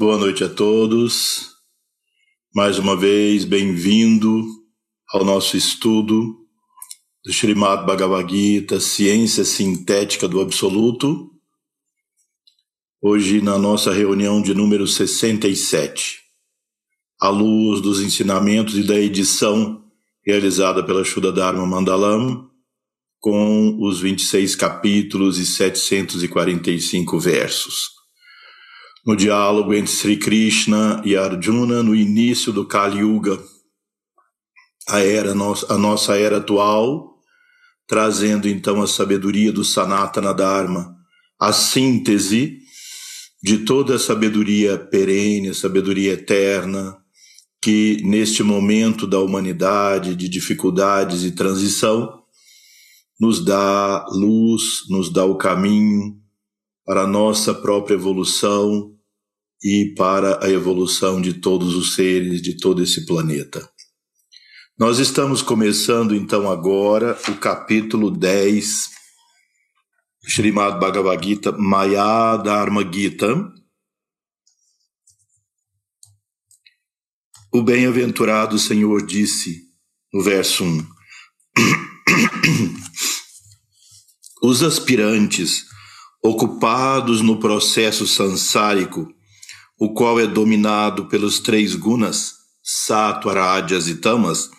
Boa noite a todos. Mais uma vez, bem-vindo ao nosso estudo do Srimad Bhagavad Gita, Ciência Sintética do Absoluto. Hoje, na nossa reunião de número 67, à luz dos ensinamentos e da edição realizada pela Shuddha Dharma Mandalam, com os 26 capítulos e 745 versos no diálogo entre Sri Krishna e Arjuna no início do Kali Yuga, a, era, a nossa era atual, trazendo então a sabedoria do Sanatana Dharma, a síntese de toda a sabedoria perene, a sabedoria eterna, que neste momento da humanidade, de dificuldades e transição, nos dá luz, nos dá o caminho para a nossa própria evolução, e para a evolução de todos os seres de todo esse planeta. Nós estamos começando então agora o capítulo 10, Srimad Bhagavad Gita, Maya Dharma Gita. O bem-aventurado Senhor disse no verso 1: Os aspirantes ocupados no processo sansárico o qual é dominado pelos três gunas, sattva, rajas e tamas,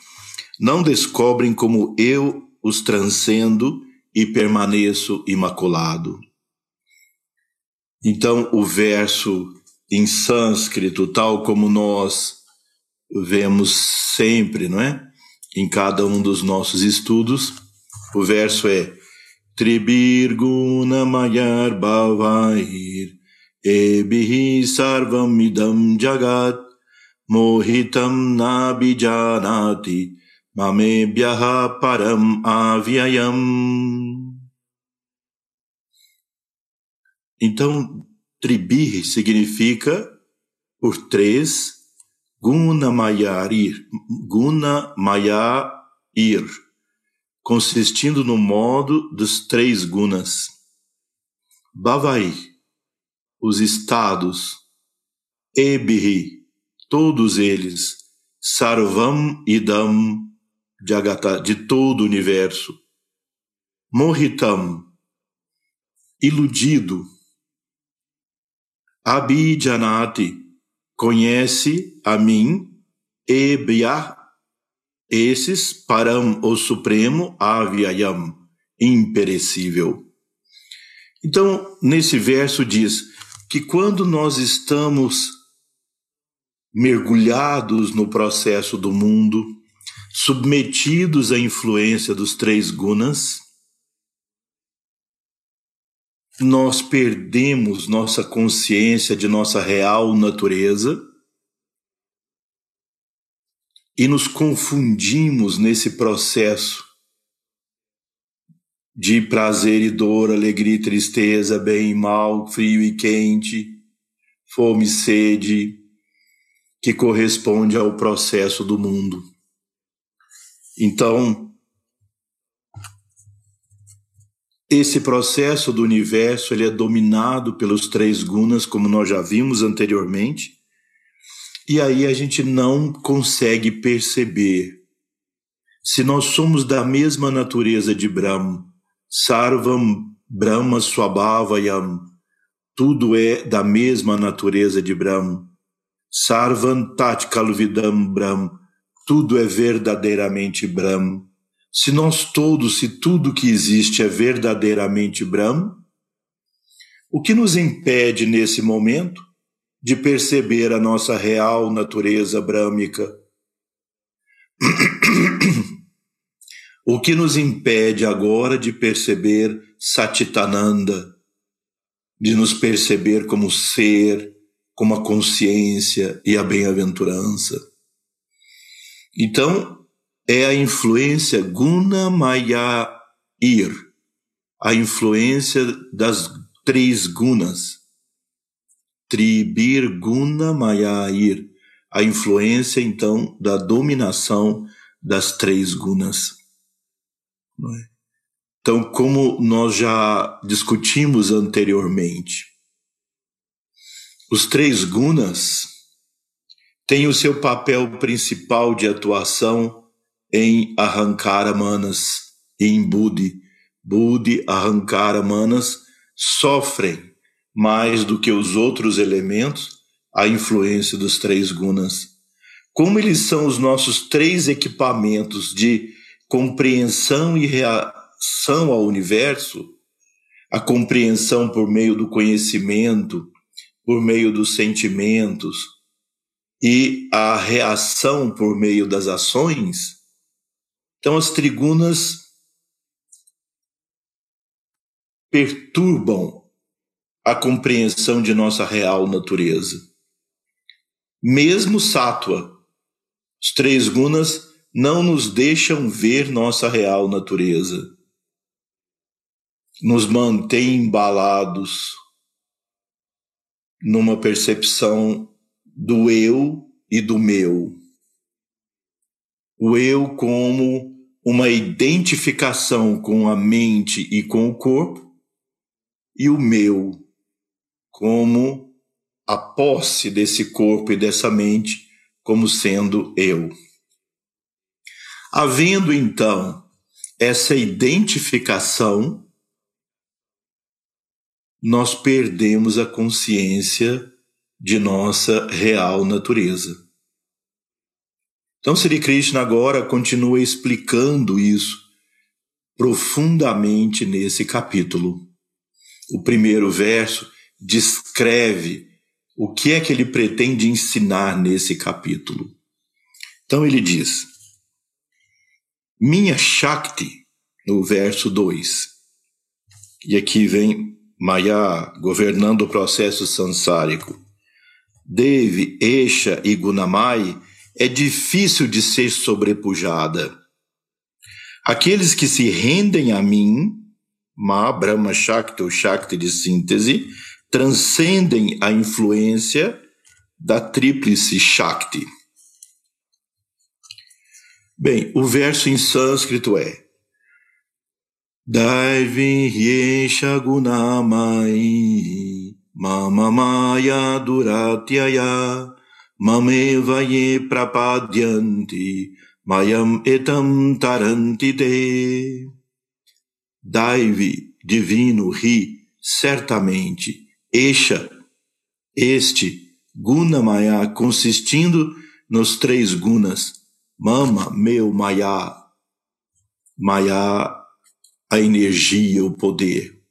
não descobrem como eu os transcendo e permaneço imaculado. Então, o verso em sânscrito, tal como nós vemos sempre, não é? Em cada um dos nossos estudos, o verso é Tribirguna Mayar Bhavair Ebihi sarvam idam jagat mohitam nabijanati mamebhyaha param avyayam. Então, tribir significa por três guna mayarir, guna ir, consistindo no modo dos três gunas. Bavai, os estados, Ebhi, todos eles, Sarvam Idam, Jagata, de todo o universo, Mohitam, iludido, Abhijanati, conhece a mim, Ebya, esses, Param, o Supremo, Avyayam, imperecível. Então, nesse verso diz: que quando nós estamos mergulhados no processo do mundo, submetidos à influência dos três gunas, nós perdemos nossa consciência de nossa real natureza e nos confundimos nesse processo de prazer e dor, alegria e tristeza, bem e mal, frio e quente, fome e sede, que corresponde ao processo do mundo. Então, esse processo do universo ele é dominado pelos três gunas, como nós já vimos anteriormente, e aí a gente não consegue perceber se nós somos da mesma natureza de Brahma Sarvam Brahma Swabhavayam. Tudo é da mesma natureza de Brahma. Sarvam Tat Kalvidam Brahm. Tudo é verdadeiramente Brahma. Se nós todos, se tudo que existe é verdadeiramente Brahma, o que nos impede nesse momento de perceber a nossa real natureza brâmica? O que nos impede agora de perceber Satitananda, de nos perceber como ser, como a consciência e a bem-aventurança? Então, é a influência Guna Maya Ir, a influência das três gunas. Tribir Guna Maya Ir, a influência então da dominação das três gunas. É? Então, como nós já discutimos anteriormente, Os três gunas têm o seu papel principal de atuação em Ahankara Manas e em Budi. Budi, Ahankara Manas sofrem mais do que os outros elementos a influência dos três gunas. Como eles são os nossos três equipamentos de compreensão e reação ao universo, a compreensão por meio do conhecimento, por meio dos sentimentos e a reação por meio das ações, então as trigunas perturbam a compreensão de nossa real natureza. Mesmo sátua, os três gunas não nos deixam ver nossa real natureza. Nos mantém embalados numa percepção do eu e do meu. O eu como uma identificação com a mente e com o corpo, e o meu como a posse desse corpo e dessa mente como sendo eu. Havendo então essa identificação, nós perdemos a consciência de nossa real natureza. Então, Sri Krishna agora continua explicando isso profundamente nesse capítulo. O primeiro verso descreve o que é que ele pretende ensinar nesse capítulo. Então ele diz: Minha Shakti, no verso 2, e aqui vem Maya governando o processo sansárico. Devi, Esha e Gunamai é difícil de ser sobrepujada. Aqueles que se rendem a mim, Ma, Brahma Shakti ou Shakti de síntese, transcendem a influência da tríplice Shakti. Bem, o verso em sânscrito é Daivi Yesha Gunamai Mama Maya Duratyaya Mameva Ye Prapadyanti Mayam Etam Taranti Te Daivi, divino, ri, certamente Esha, este, Guna Maya, consistindo nos três gunas, Mama, meu, Maya, Maya, a energia, o poder.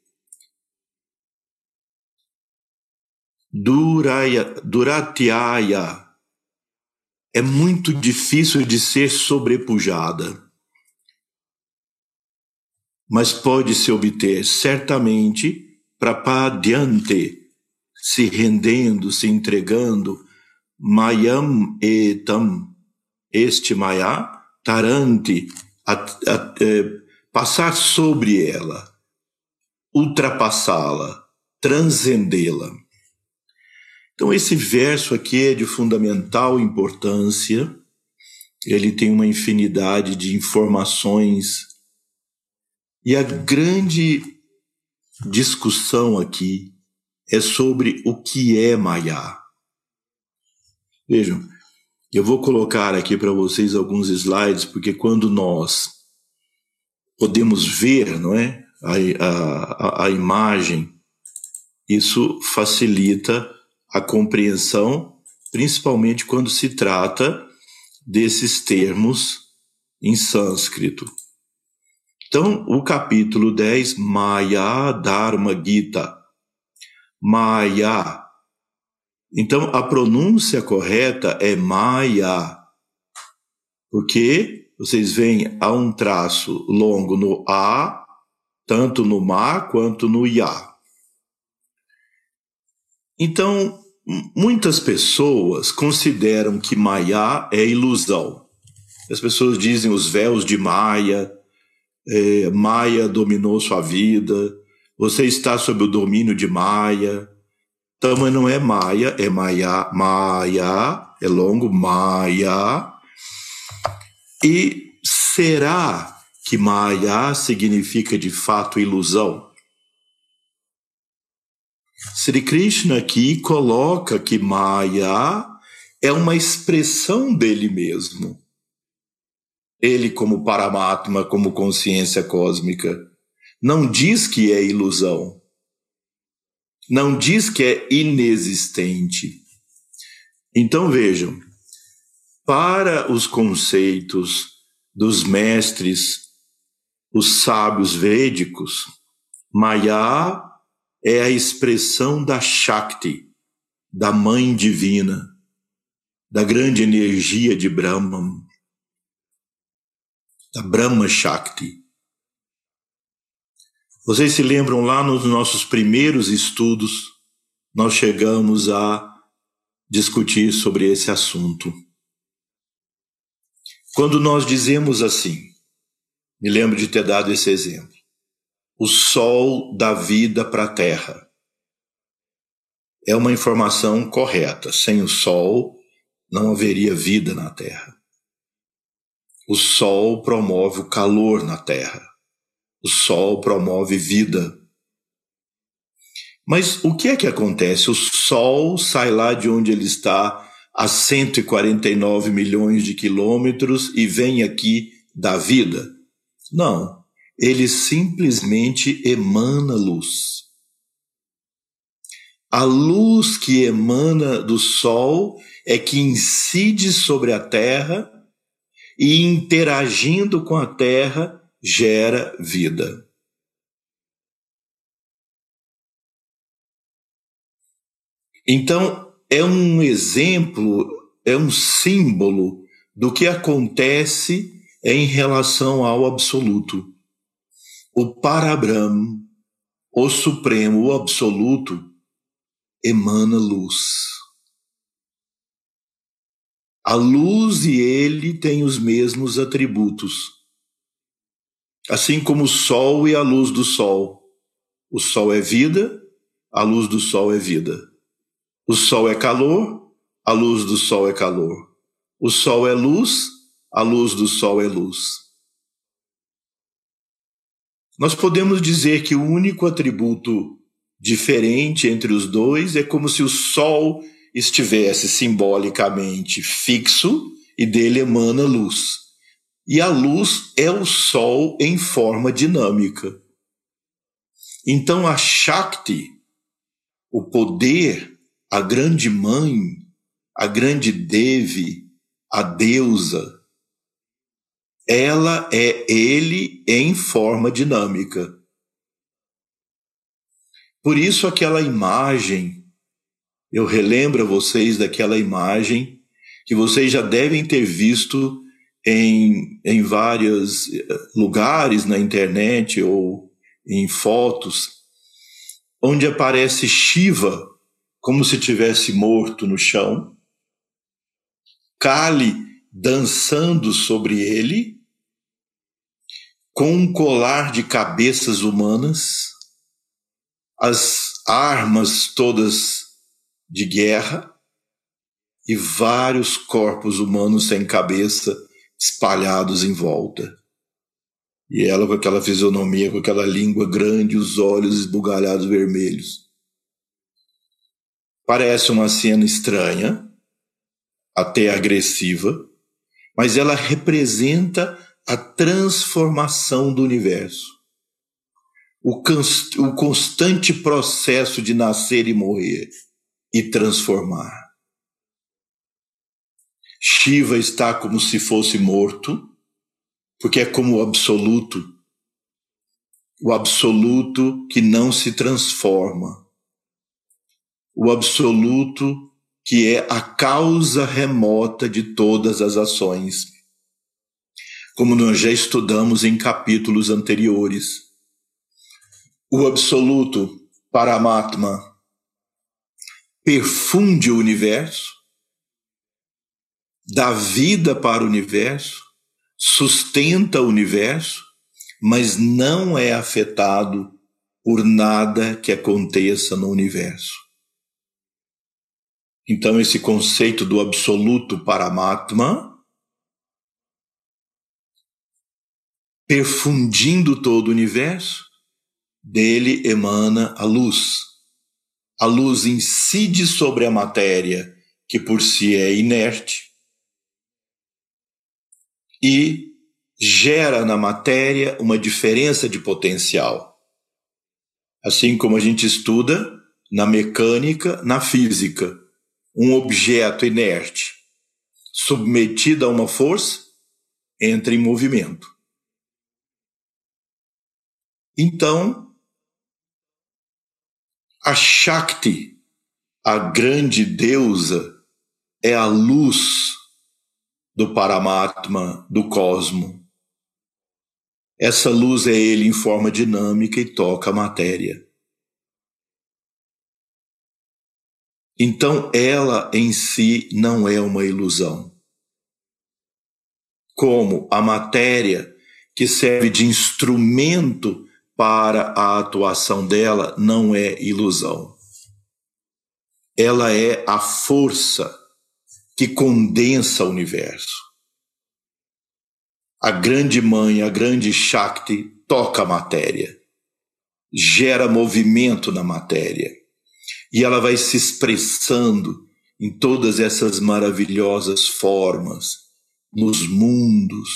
Duraya, Duratyaya é muito difícil de ser sobrepujada, mas pode se obter certamente prapadyante, se rendendo, se entregando, mayam etam, este maya, taranti, a, a, é, passar sobre ela, ultrapassá-la, transcendê-la. Então, esse verso aqui é de fundamental importância, ele tem uma infinidade de informações, e a grande discussão aqui é sobre o que é Maya. Vejam, eu vou colocar aqui para vocês alguns slides, porque quando nós podemos ver não é, a, a, a imagem, isso facilita a compreensão, principalmente quando se trata desses termos em sânscrito. Então, o capítulo 10, Maya Dharma Gita. Maya. Então, a pronúncia correta é Maya. Porque vocês veem há um traço longo no A, tanto no Ma quanto no Ya. Então, muitas pessoas consideram que Maya é ilusão. As pessoas dizem os véus de Maia, é, Maia dominou sua vida, você está sob o domínio de Maia. Mas não é Maia, é Maia, Maia, é longo, Maia. E será que Maia significa de fato ilusão? Sri Krishna aqui coloca que Maya é uma expressão dele mesmo. Ele, como Paramatma, como consciência cósmica, não diz que é ilusão. Não diz que é inexistente. Então vejam, para os conceitos dos mestres, os sábios védicos, Maya é a expressão da Shakti, da Mãe Divina, da grande energia de Brahman, da Brahma Shakti. Vocês se lembram lá nos nossos primeiros estudos, nós chegamos a discutir sobre esse assunto. Quando nós dizemos assim, me lembro de ter dado esse exemplo, o sol dá vida para a terra. É uma informação correta. Sem o sol, não haveria vida na terra. O sol promove o calor na terra. O sol promove vida. Mas o que é que acontece? O sol sai lá de onde ele está a 149 milhões de quilômetros e vem aqui da vida? Não, ele simplesmente emana luz. A luz que emana do sol é que incide sobre a terra e interagindo com a terra gera vida. Então, é um exemplo, é um símbolo do que acontece em relação ao absoluto. O Parabrahma, o Supremo, o Absoluto, emana luz. A luz e ele têm os mesmos atributos. Assim como o sol e a luz do sol. O sol é vida, a luz do sol é vida. O sol é calor, a luz do sol é calor. O sol é luz, a luz do sol é luz. Nós podemos dizer que o único atributo diferente entre os dois é como se o sol estivesse simbolicamente fixo e dele emana luz. E a luz é o sol em forma dinâmica. Então a Shakti, o poder a grande mãe, a grande Devi, a deusa, ela é ele em forma dinâmica. Por isso, aquela imagem, eu relembro a vocês daquela imagem que vocês já devem ter visto em, em vários eh, lugares na internet ou em fotos, onde aparece Shiva como se tivesse morto no chão, Kali dançando sobre ele, com um colar de cabeças humanas, as armas todas de guerra e vários corpos humanos sem cabeça espalhados em volta. E ela com aquela fisionomia, com aquela língua grande, os olhos esbugalhados vermelhos. Parece uma cena estranha, até agressiva, mas ela representa a transformação do universo. O, o constante processo de nascer e morrer e transformar. Shiva está como se fosse morto, porque é como o absoluto, o absoluto que não se transforma o absoluto que é a causa remota de todas as ações. Como nós já estudamos em capítulos anteriores. O absoluto, Paramatma, perfunde o universo, dá vida para o universo, sustenta o universo, mas não é afetado por nada que aconteça no universo. Então, esse conceito do absoluto Paramatma, perfundindo todo o universo, dele emana a luz. a luz incide sobre a matéria, que por si é inerte, e gera na matéria uma diferença de potencial. Assim como a gente estuda na mecânica, na física, um objeto inerte submetido a uma força entra em movimento. Então, a Shakti, a grande deusa, é a luz do Paramatma, do cosmo. Essa luz é ele em forma dinâmica e toca a matéria. Então, ela em si não é uma ilusão. Como a matéria que serve de instrumento para a atuação dela não é ilusão. Ela é a força que condensa o universo. A grande mãe, a grande Shakti, toca a matéria, gera movimento na matéria, e ela vai se expressando em todas essas maravilhosas formas, nos mundos,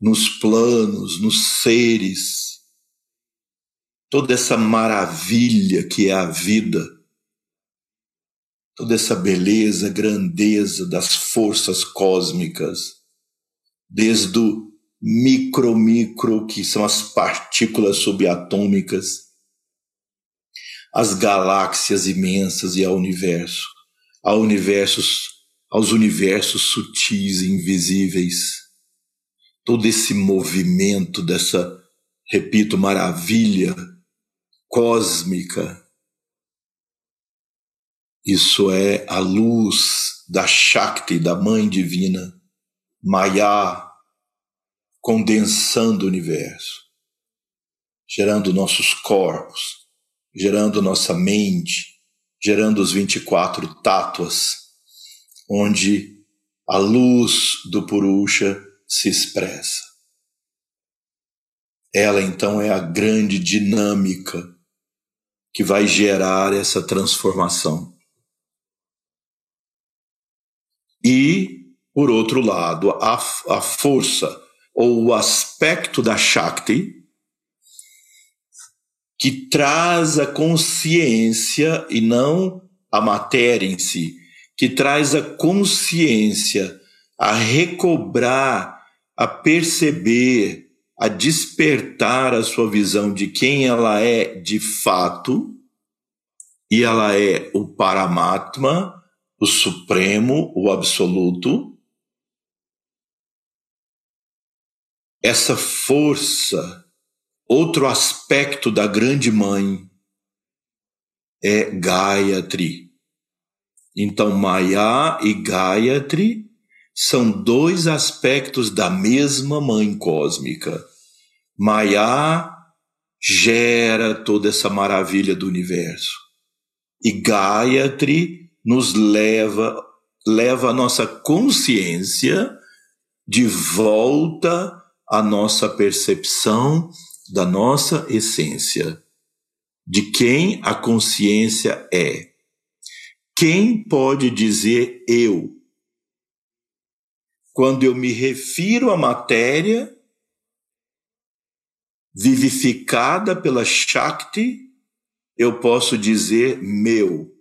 nos planos, nos seres toda essa maravilha que é a vida, toda essa beleza, grandeza das forças cósmicas, desde o micro, micro, que são as partículas subatômicas, as galáxias imensas e ao universo, ao universos, aos universos sutis e invisíveis. Todo esse movimento dessa, repito, maravilha cósmica. Isso é a luz da Shakti, da Mãe Divina, Maya, condensando o universo, gerando nossos corpos, gerando nossa mente, gerando os 24 tátuas, onde a luz do Purusha se expressa. Ela então é a grande dinâmica que vai gerar essa transformação. E, por outro lado, a, a força ou o aspecto da Shakti que traz a consciência e não a matéria em si, que traz a consciência a recobrar, a perceber a despertar a sua visão de quem ela é de fato, e ela é o Paramatma, o Supremo, o Absoluto. Essa força, outro aspecto da Grande Mãe, é Gayatri. Então, Maya e Gayatri são dois aspectos da mesma Mãe Cósmica. Maya gera toda essa maravilha do universo. E Gayatri nos leva, leva a nossa consciência de volta à nossa percepção da nossa essência, de quem a consciência é. Quem pode dizer eu? Quando eu me refiro à matéria, vivificada pela Shakti, eu posso dizer meu,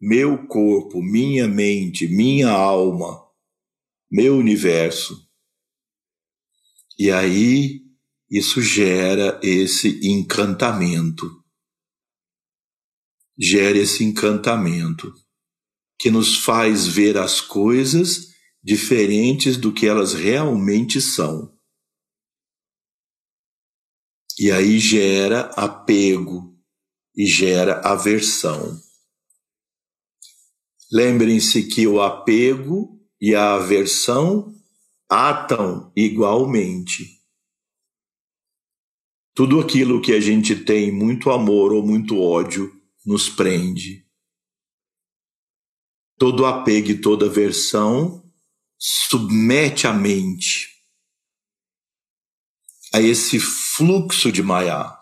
meu corpo, minha mente, minha alma, meu universo. E aí isso gera esse encantamento. Gera esse encantamento que nos faz ver as coisas diferentes do que elas realmente são. E aí gera apego e gera aversão. Lembrem-se que o apego e a aversão atam igualmente. Tudo aquilo que a gente tem muito amor ou muito ódio nos prende. Todo apego e toda aversão submete a mente a esse fluxo de Maya.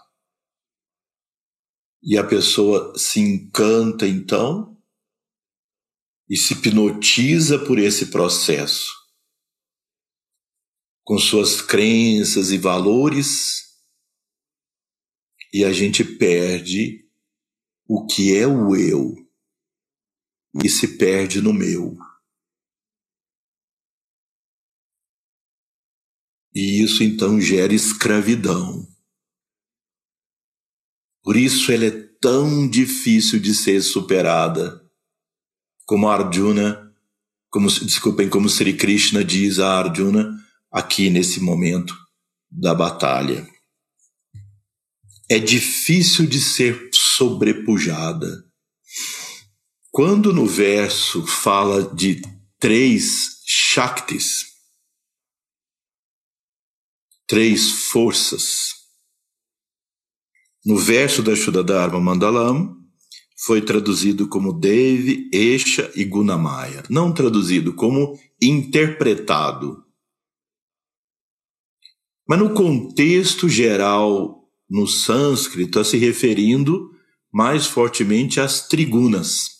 e a pessoa se encanta então e se hipnotiza por esse processo, com suas crenças e valores, e a gente perde o que é o eu e se perde no meu. E isso então gera escravidão. Por isso ela é tão difícil de ser superada. Como Arjuna, como, desculpem, como Sri Krishna diz a Arjuna aqui nesse momento da batalha. É difícil de ser sobrepujada. Quando no verso fala de três Shaktis, três forças, no verso da Shuddharma Mandalam, foi traduzido como Devi, Esha e Gunamaya. Não traduzido, como interpretado. Mas no contexto geral, no sânscrito, está se referindo mais fortemente às trigunas.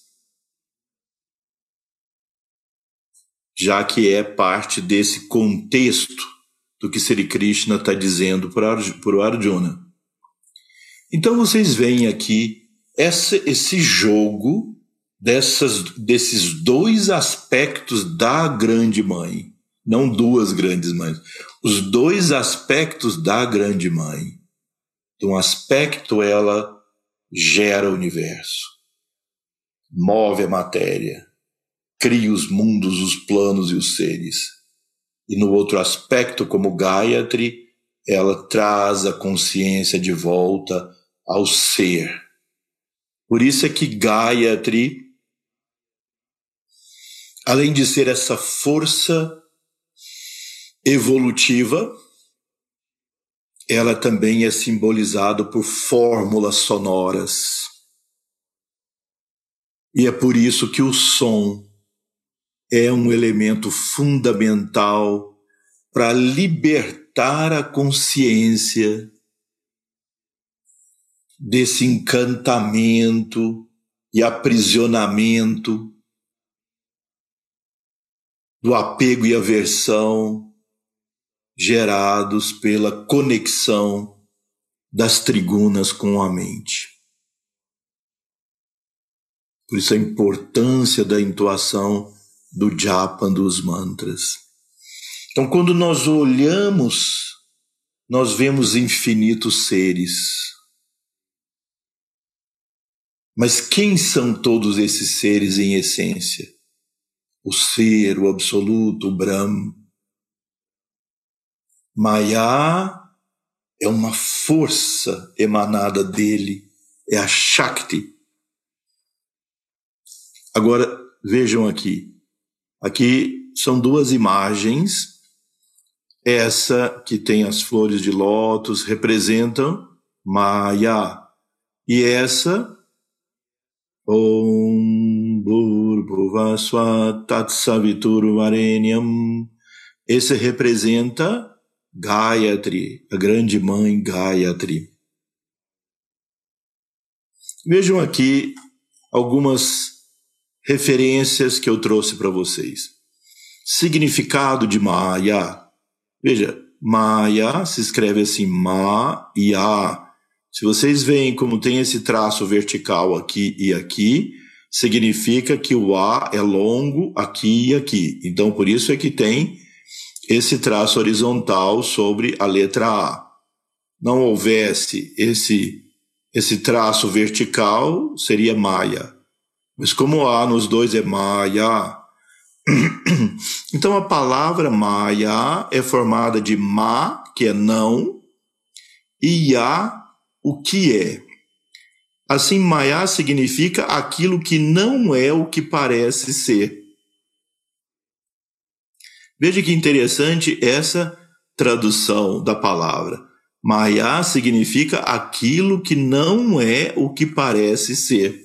Já que é parte desse contexto do que Sri Krishna está dizendo para o Arjuna. Então vocês veem aqui essa, esse jogo dessas, desses dois aspectos da grande mãe, não duas grandes mães, os dois aspectos da grande mãe. De um aspecto ela gera o universo, move a matéria, cria os mundos, os planos e os seres. E no outro aspecto, como Gayatri, ela traz a consciência de volta ao ser. Por isso é que Gayatri, além de ser essa força evolutiva, ela também é simbolizada por fórmulas sonoras. E é por isso que o som é um elemento fundamental para libertar a consciência desse encantamento e aprisionamento, do apego e aversão gerados pela conexão das trigunas com a mente. Por isso a importância da intuação do japa dos mantras. Então, quando nós olhamos, nós vemos infinitos seres mas quem são todos esses seres em essência? O ser, o absoluto, o Brahma. Maya é uma força emanada dele, é a Shakti. Agora, vejam aqui. Aqui são duas imagens. Essa que tem as flores de lótus representam Maya. E essa Om Bhurбhuvasva Tatsaviturvarenyam. Esse representa Gayatri, a grande mãe Gayatri. Vejam aqui algumas referências que eu trouxe para vocês. Significado de Maya. Veja, Maya se escreve assim, Ma-Ya se vocês veem como tem esse traço vertical aqui e aqui, significa que o A é longo aqui e aqui. Então, por isso é que tem esse traço horizontal sobre a letra A. Não houvesse esse, esse traço vertical, seria Maia. Mas como A nos dois é Maia, então a palavra Maia é formada de Ma, que é não, e Ya, o que é. Assim, Maya significa aquilo que não é o que parece ser. Veja que interessante essa tradução da palavra. Maya significa aquilo que não é o que parece ser.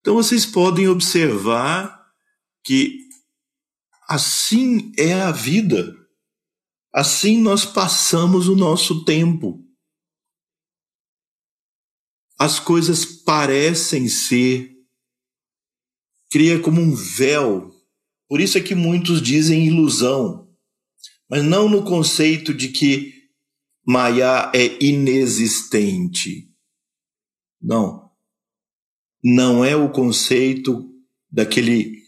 Então vocês podem observar que assim é a vida. Assim nós passamos o nosso tempo. as coisas parecem ser, cria como um véu. Por isso é que muitos dizem ilusão, mas não no conceito de que Maya é inexistente. Não. Não é o conceito daquele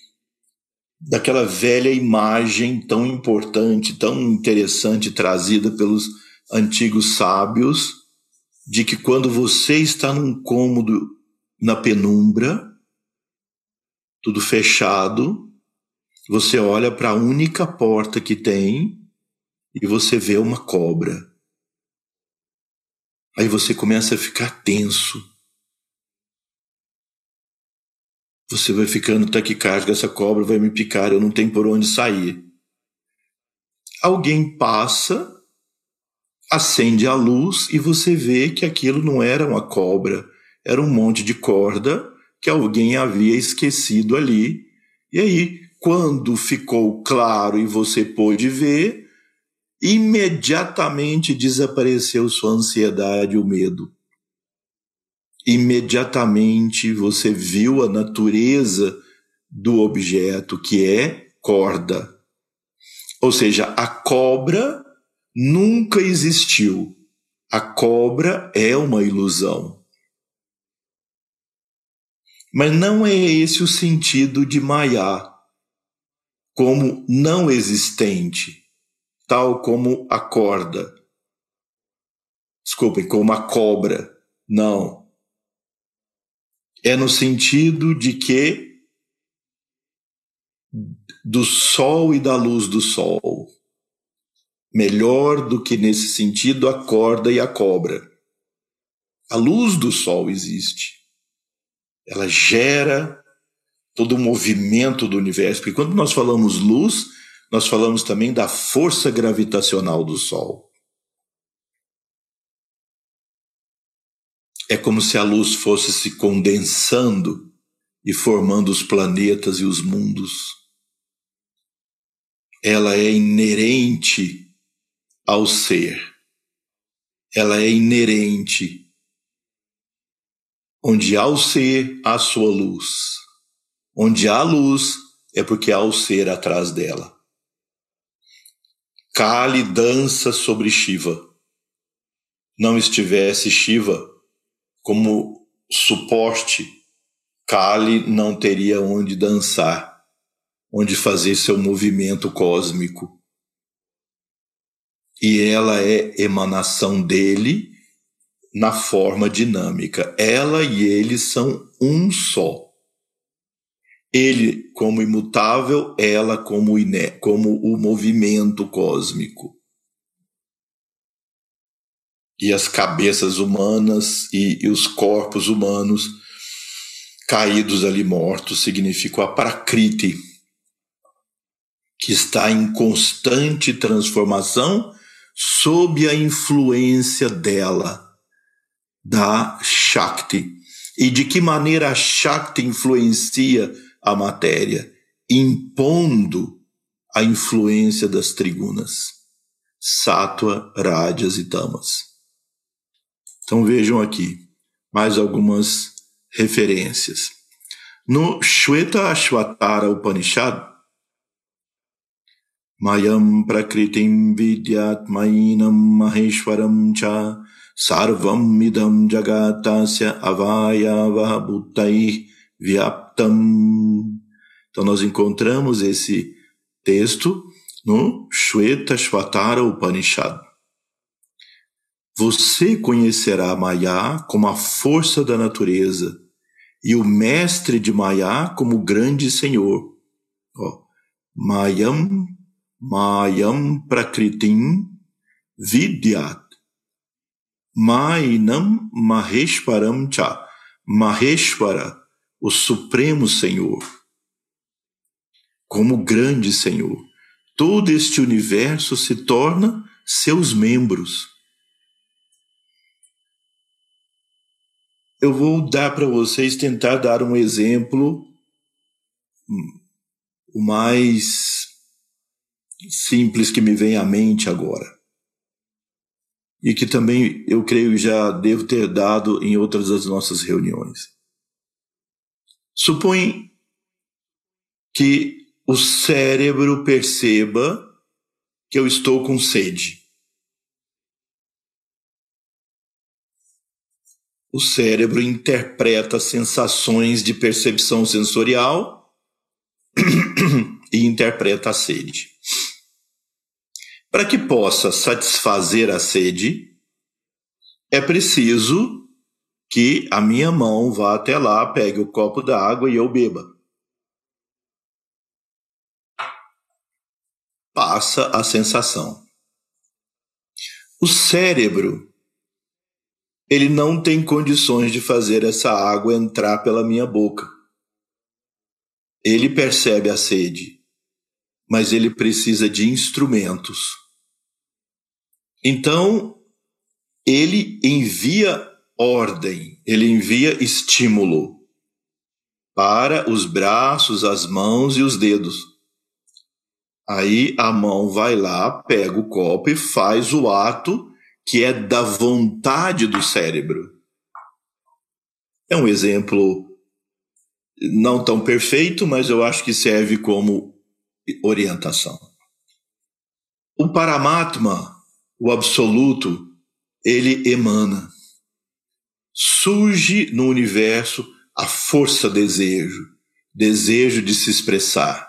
daquela velha imagem tão importante, tão interessante trazida pelos antigos sábios de que quando você está num cômodo na penumbra, tudo fechado, você olha para a única porta que tem e você vê uma cobra. Aí você começa a ficar tenso. Você vai ficando taquicárdico, essa cobra vai me picar, eu não tenho por onde sair. Alguém passa acende a luz e você vê que aquilo não era uma cobra, era um monte de corda que alguém havia esquecido ali. E aí, quando ficou claro e você pôde ver, imediatamente desapareceu sua ansiedade e o medo. Imediatamente você viu a natureza do objeto, que é corda. Ou seja, a cobra nunca existiu. A cobra é uma ilusão. Mas não é esse o sentido de Maya, como não existente, tal como a corda. Desculpem, como a cobra. Não. É no sentido de que do sol e da luz do sol melhor do que nesse sentido a corda e a cobra. A luz do sol existe. Ela gera todo o movimento do universo. Porque quando nós falamos luz, nós falamos também da força gravitacional do sol. É como se a luz fosse se condensando e formando os planetas e os mundos. Ela é inerente ao ser. Ela é inerente. Onde há o ser, há sua luz. Onde há luz, é porque há o ser atrás dela. Kali dança sobre Shiva. Não estivesse Shiva como suporte, Kali não teria onde dançar, onde fazer seu movimento cósmico e ela é emanação dele na forma dinâmica. Ela e ele são um só. Ele como imutável, ela como, como o movimento cósmico. E as cabeças humanas e, e os corpos humanos caídos ali mortos significam a Prakriti, que está em constante transformação sob a influência dela, da Shakti. E de que maneira a Shakti influencia a matéria? Impondo a influência das trigunas, Sattva, Rajas e Tamas. Então vejam aqui mais algumas referências. No Shweta Ashwatara Upanishad, Mayam prakritim vidyatmainam maheshwaram cha sarvam idam jagatasya avayava bhuttai vyaptam. Então nós encontramos esse texto no Shweta Shvatara Upanishad. Você conhecerá Maya como a força da natureza e o mestre de Maya como o grande senhor. Oh, Mayam Mayam Prakritim Vidyat Mainam Maheshwaram Cha Maheshwara, o Supremo Senhor, como grande Senhor. Todo este universo se torna seus membros. Eu vou dar para vocês, tentar dar um exemplo hum, o mais simples que me vem à mente agora. e que também eu creio já devo ter dado em outras das nossas reuniões. Supõe que o cérebro perceba que eu estou com sede. O cérebro interpreta sensações de percepção sensorial e interpreta a sede. Para que possa satisfazer a sede, é preciso que a minha mão vá até lá, pegue o copo d'água e eu beba. Passa a sensação. O cérebro, ele não tem condições de fazer essa água entrar pela minha boca. Ele percebe a sede, mas ele precisa de instrumentos então, ele envia ordem, ele envia estímulo para os braços, as mãos e os dedos. Aí a mão vai lá, pega o copo e faz o ato que é da vontade do cérebro. É um exemplo não tão perfeito, mas eu acho que serve como orientação. O Paramatma o absoluto, ele emana. Surge no universo a força desejo, desejo de se expressar.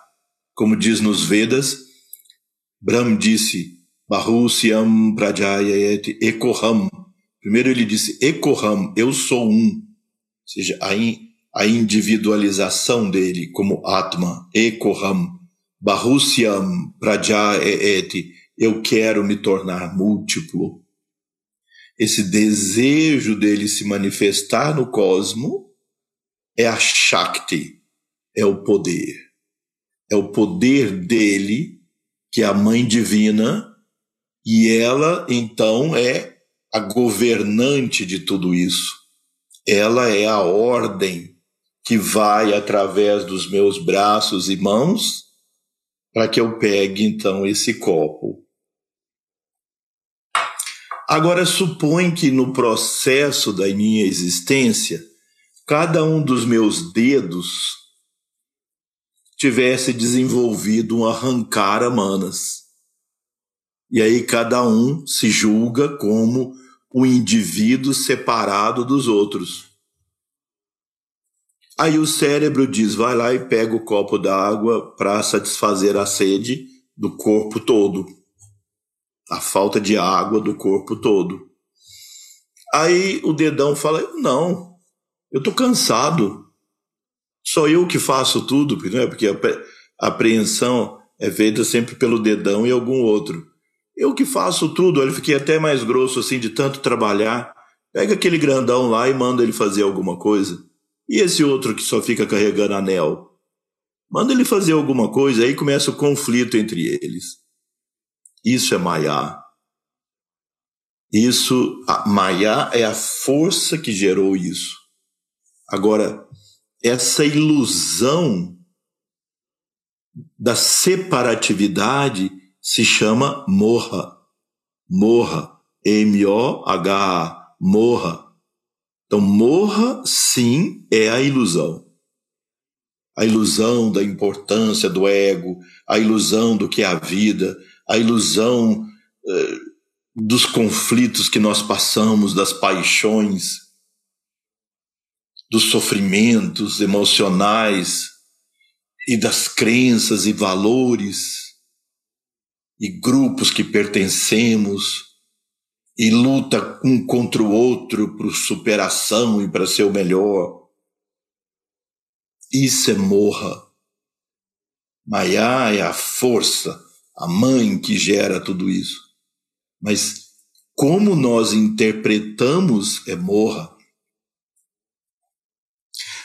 Como diz nos Vedas, Brahm disse, Bahusyam Prajayayati Ekoham. Primeiro ele disse Ekoham, eu sou um. Ou seja, a, in, a individualização dele como Atma, Ekoham. Bahusyam Prajayayati eu quero me tornar múltiplo. Esse desejo dele se manifestar no cosmo é a Shakti, é o poder. É o poder dele, que é a mãe divina, e ela então é a governante de tudo isso. Ela é a ordem que vai através dos meus braços e mãos para que eu pegue então esse copo Agora, supõe que no processo da minha existência, cada um dos meus dedos tivesse desenvolvido um arrancar a manas. E aí cada um se julga como um indivíduo separado dos outros. Aí o cérebro diz: vai lá e pega o copo d'água para satisfazer a sede do corpo todo a falta de água do corpo todo. Aí o dedão fala: Não, eu estou cansado. Só eu que faço tudo, porque a apreensão é feita sempre pelo dedão e algum outro. Eu que faço tudo, ele fiquei até mais grosso assim de tanto trabalhar. Pega aquele grandão lá e manda ele fazer alguma coisa. E esse outro que só fica carregando anel? Manda ele fazer alguma coisa, aí começa o conflito entre eles. Isso é Maya. Isso, Maya é a força que gerou isso. Agora, essa ilusão da separatividade se chama morra. Morra. M-O-H-A. Morra. Então, morra, sim, é a ilusão. A ilusão da importância do ego, a ilusão do que é a vida, a ilusão eh, dos conflitos que nós passamos, das paixões, dos sofrimentos emocionais e das crenças e valores e grupos que pertencemos e luta um contra o outro por superação e para ser o melhor. Isso é morra. Maiá é a força a mãe que gera tudo isso. Mas como nós interpretamos é morra.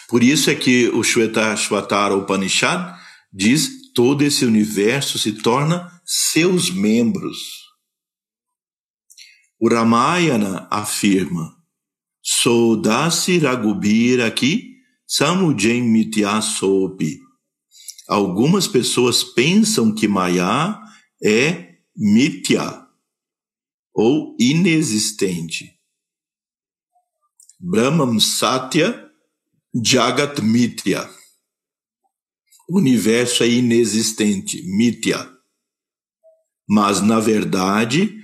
Por isso é que o Shvetashvatara Upanishad diz todo esse universo se torna seus membros. O Ramayana afirma Sodasi Ragubira aqui Samujen Mityasopi Algumas pessoas pensam que Maya é Mitya, ou inexistente. Brahman Satya Jagat Mitya. O universo é inexistente, Mitya. Mas, na verdade,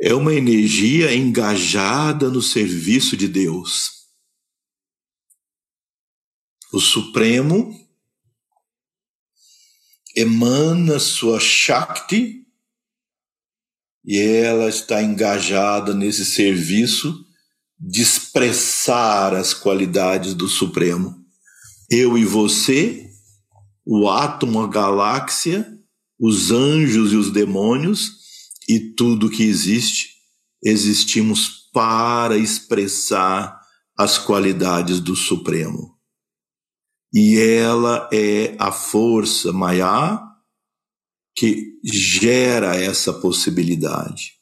é uma energia engajada no serviço de Deus. O Supremo emana sua Shakti e ela está engajada nesse serviço de expressar as qualidades do Supremo. Eu e você, o átomo, a galáxia, os anjos e os demônios e tudo que existe, existimos para expressar as qualidades do Supremo. E ela é a força maior que gera essa possibilidade.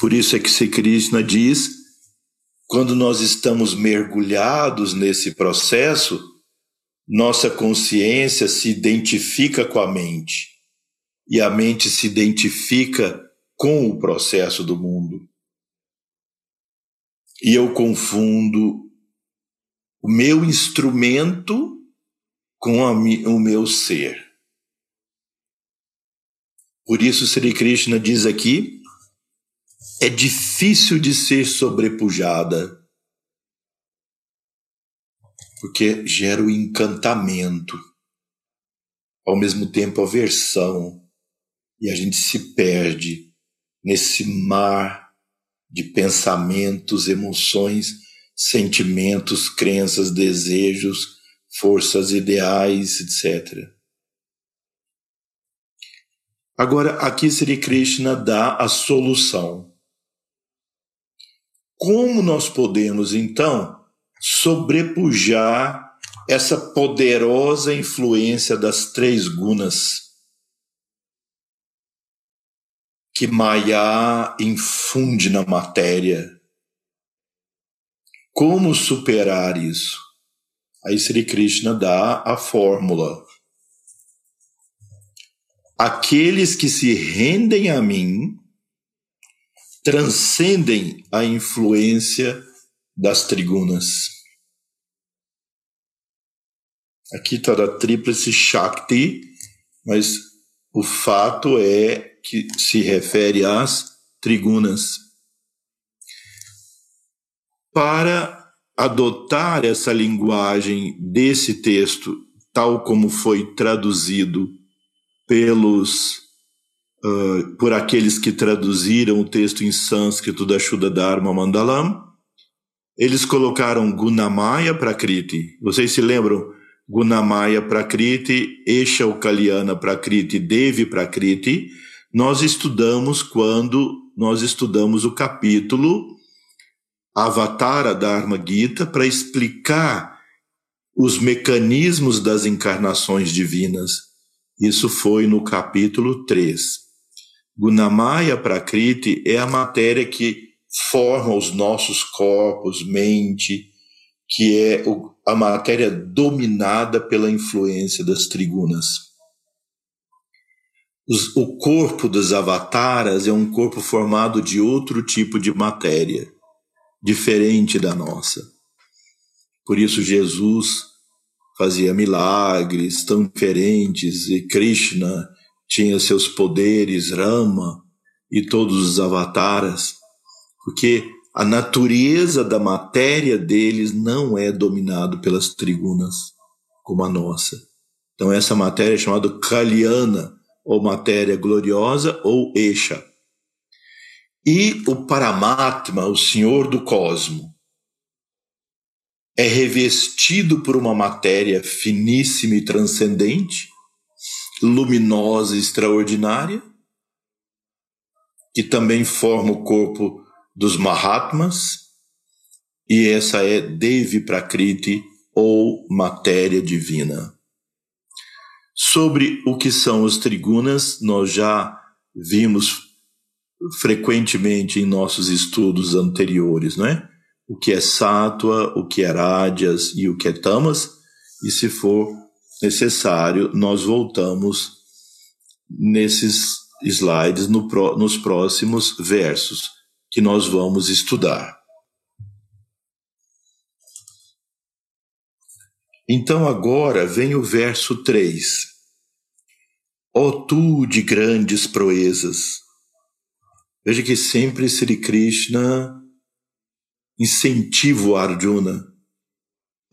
Por isso é que se Krishna diz, quando nós estamos mergulhados nesse processo, nossa consciência se identifica com a mente e a mente se identifica com o processo do mundo. E eu confundo o meu instrumento com a, o meu ser. Por isso, Sri Krishna diz aqui: é difícil de ser sobrepujada, porque gera o encantamento, ao mesmo tempo aversão, e a gente se perde nesse mar de pensamentos, emoções, sentimentos, crenças, desejos, forças ideais, etc. Agora, aqui Sri Krishna dá a solução. Como nós podemos, então, sobrepujar essa poderosa influência das três gunas que Maya infunde na matéria? Como superar isso? Aí Sri Krishna dá a fórmula. Aqueles que se rendem a mim transcendem a influência das trigunas. Aqui está a tríplice Shakti, mas o fato é que se refere às trigunas. Para adotar essa linguagem desse texto, tal como foi traduzido pelos uh, por aqueles que traduziram o texto em sânscrito da Shuddha Dharma Mandalam, eles colocaram Gunamaya Prakriti. Vocês se lembram? Gunamaya Prakriti, Esha Kalyana Prakriti, Devi Prakriti. Nós estudamos quando nós estudamos o capítulo Avatara Dharma Gita para explicar os mecanismos das encarnações divinas. Isso foi no capítulo 3. Gunamaya Prakriti é a matéria que forma os nossos corpos, mente, que é a matéria dominada pela influência das trigunas. Os, o corpo dos avataras é um corpo formado de outro tipo de matéria, diferente da nossa. Por isso, Jesus fazia milagres tão diferentes e Krishna tinha seus poderes, Rama e todos os avataras, porque a natureza da matéria deles não é dominado pelas trigunas como a nossa. Então essa matéria é chamada Kalyana, ou matéria gloriosa, ou Esha. E o Paramatma, o Senhor do Cosmo, é revestido por uma matéria finíssima e transcendente, luminosa e extraordinária, que também forma o corpo dos Mahatmas, e essa é Devi Prakriti, ou matéria divina. Sobre o que são os trigunas, nós já vimos frequentemente em nossos estudos anteriores, não é? o que é sátua, o que é rádias e o que é tamas, e se for necessário, nós voltamos nesses slides no, nos próximos versos que nós vamos estudar. Então agora vem o verso 3. Ó oh, tu de grandes proezas. Veja que sempre Sri Krishna incentiva o Arjuna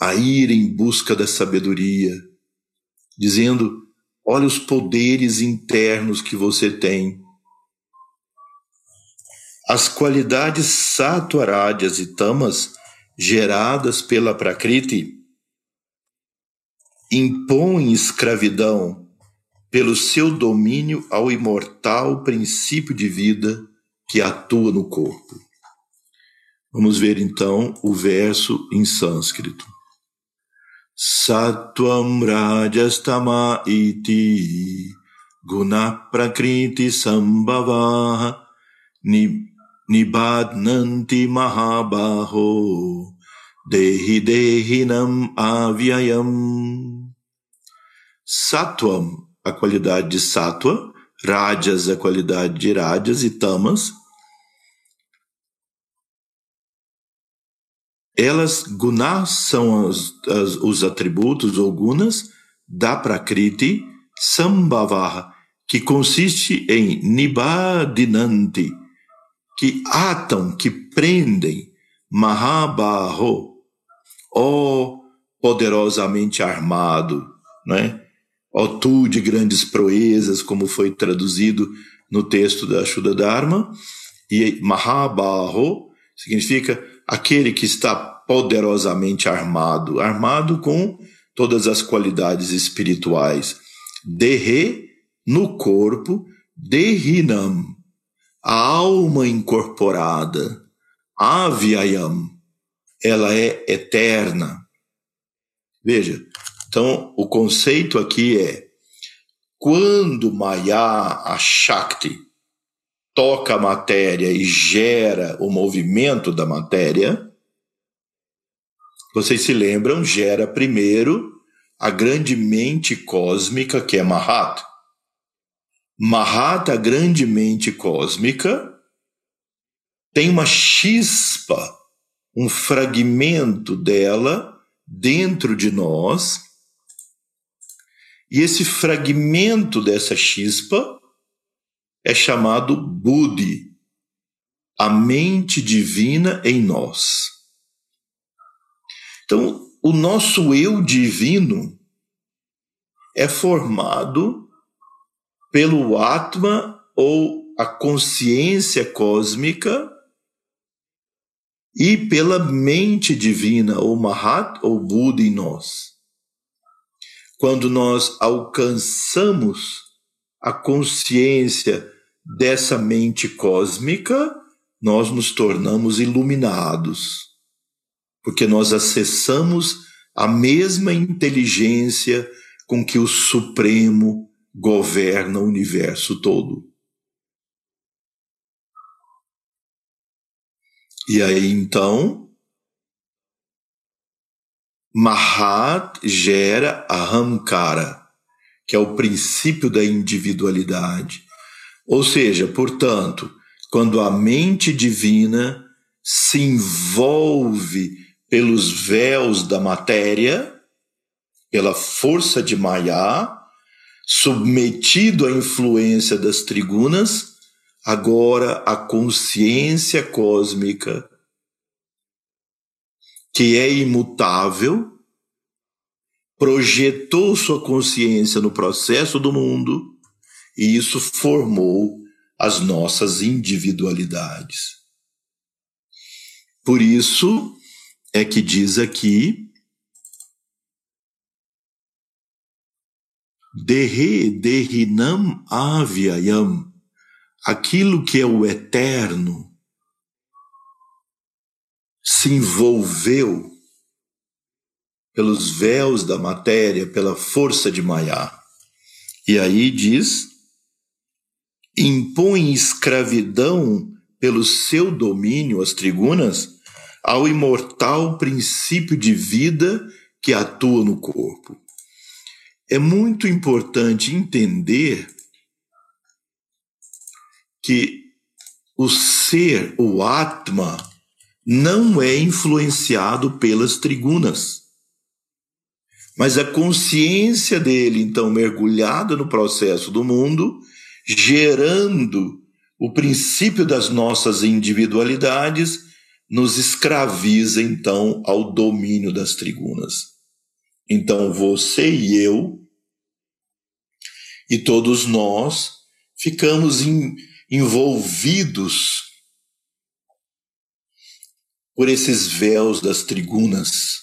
a ir em busca da sabedoria, dizendo: olha os poderes internos que você tem. As qualidades sattvarádias e tamas geradas pela Prakriti impõem escravidão pelo seu domínio ao imortal princípio de vida que atua no corpo. Vamos ver então o verso em sânscrito. Sattvam Rajastama iti guna prakriti sambhava nibadnanti mahabaho dehi dehinam avyayam. Sattvam, a qualidade de sattva, rajas, a qualidade de rajas e tamas, elas, gunas são as, as, os atributos ou gunas da Prakriti Sambhavaha, que consiste em Nibadinanti, que atam, que prendem, Mahabaho, ó poderosamente armado, né? ó tu de grandes proezas, como foi traduzido no texto da Shuddha Dharma, e Mahabaho significa aquele que está poderosamente armado, armado com todas as qualidades espirituais. Dehe, no corpo, Dehinam, a alma incorporada. Avyayam, ela é eterna. Veja, então o conceito aqui é quando Maya, a Shakti, toca a matéria e gera o movimento da matéria, vocês se lembram, gera primeiro a grande mente cósmica que é Mahat. Mahat, a grande mente cósmica, tem uma chispa, um fragmento dela dentro de nós, e esse fragmento dessa chispa é chamado Budi, a mente divina em nós. Então, o nosso eu divino é formado pelo Atma ou a consciência cósmica e pela mente divina, ou Mahat, ou Buda em nós. Quando nós alcançamos a consciência dessa mente cósmica, nós nos tornamos iluminados, porque nós acessamos a mesma inteligência com que o Supremo governa o universo todo. E aí então, Mahat gera Ahamkara, que é o princípio da individualidade. Ou seja, portanto, quando a mente divina se envolve pelos véus da matéria, pela força de Maya, submetido à influência das trigunas, agora a consciência cósmica, que é imutável, projetou sua consciência no processo do mundo e isso formou as nossas individualidades. Por isso é que diz aqui Dehe dehinam avyayam, aquilo que é o eterno se envolveu pelos véus da matéria, pela força de Maya. E aí diz: impõe escravidão pelo seu domínio, as trigunas, ao imortal princípio de vida que atua no corpo. É muito importante entender que o ser, o Atma, não é influenciado pelas trigunas. Mas a consciência dele, então, mergulhada no processo do mundo, gerando o princípio das nossas individualidades, nos escraviza, então, ao domínio das trigunas. Então, você e eu, e todos nós, ficamos em, envolvidos por esses véus das trigunas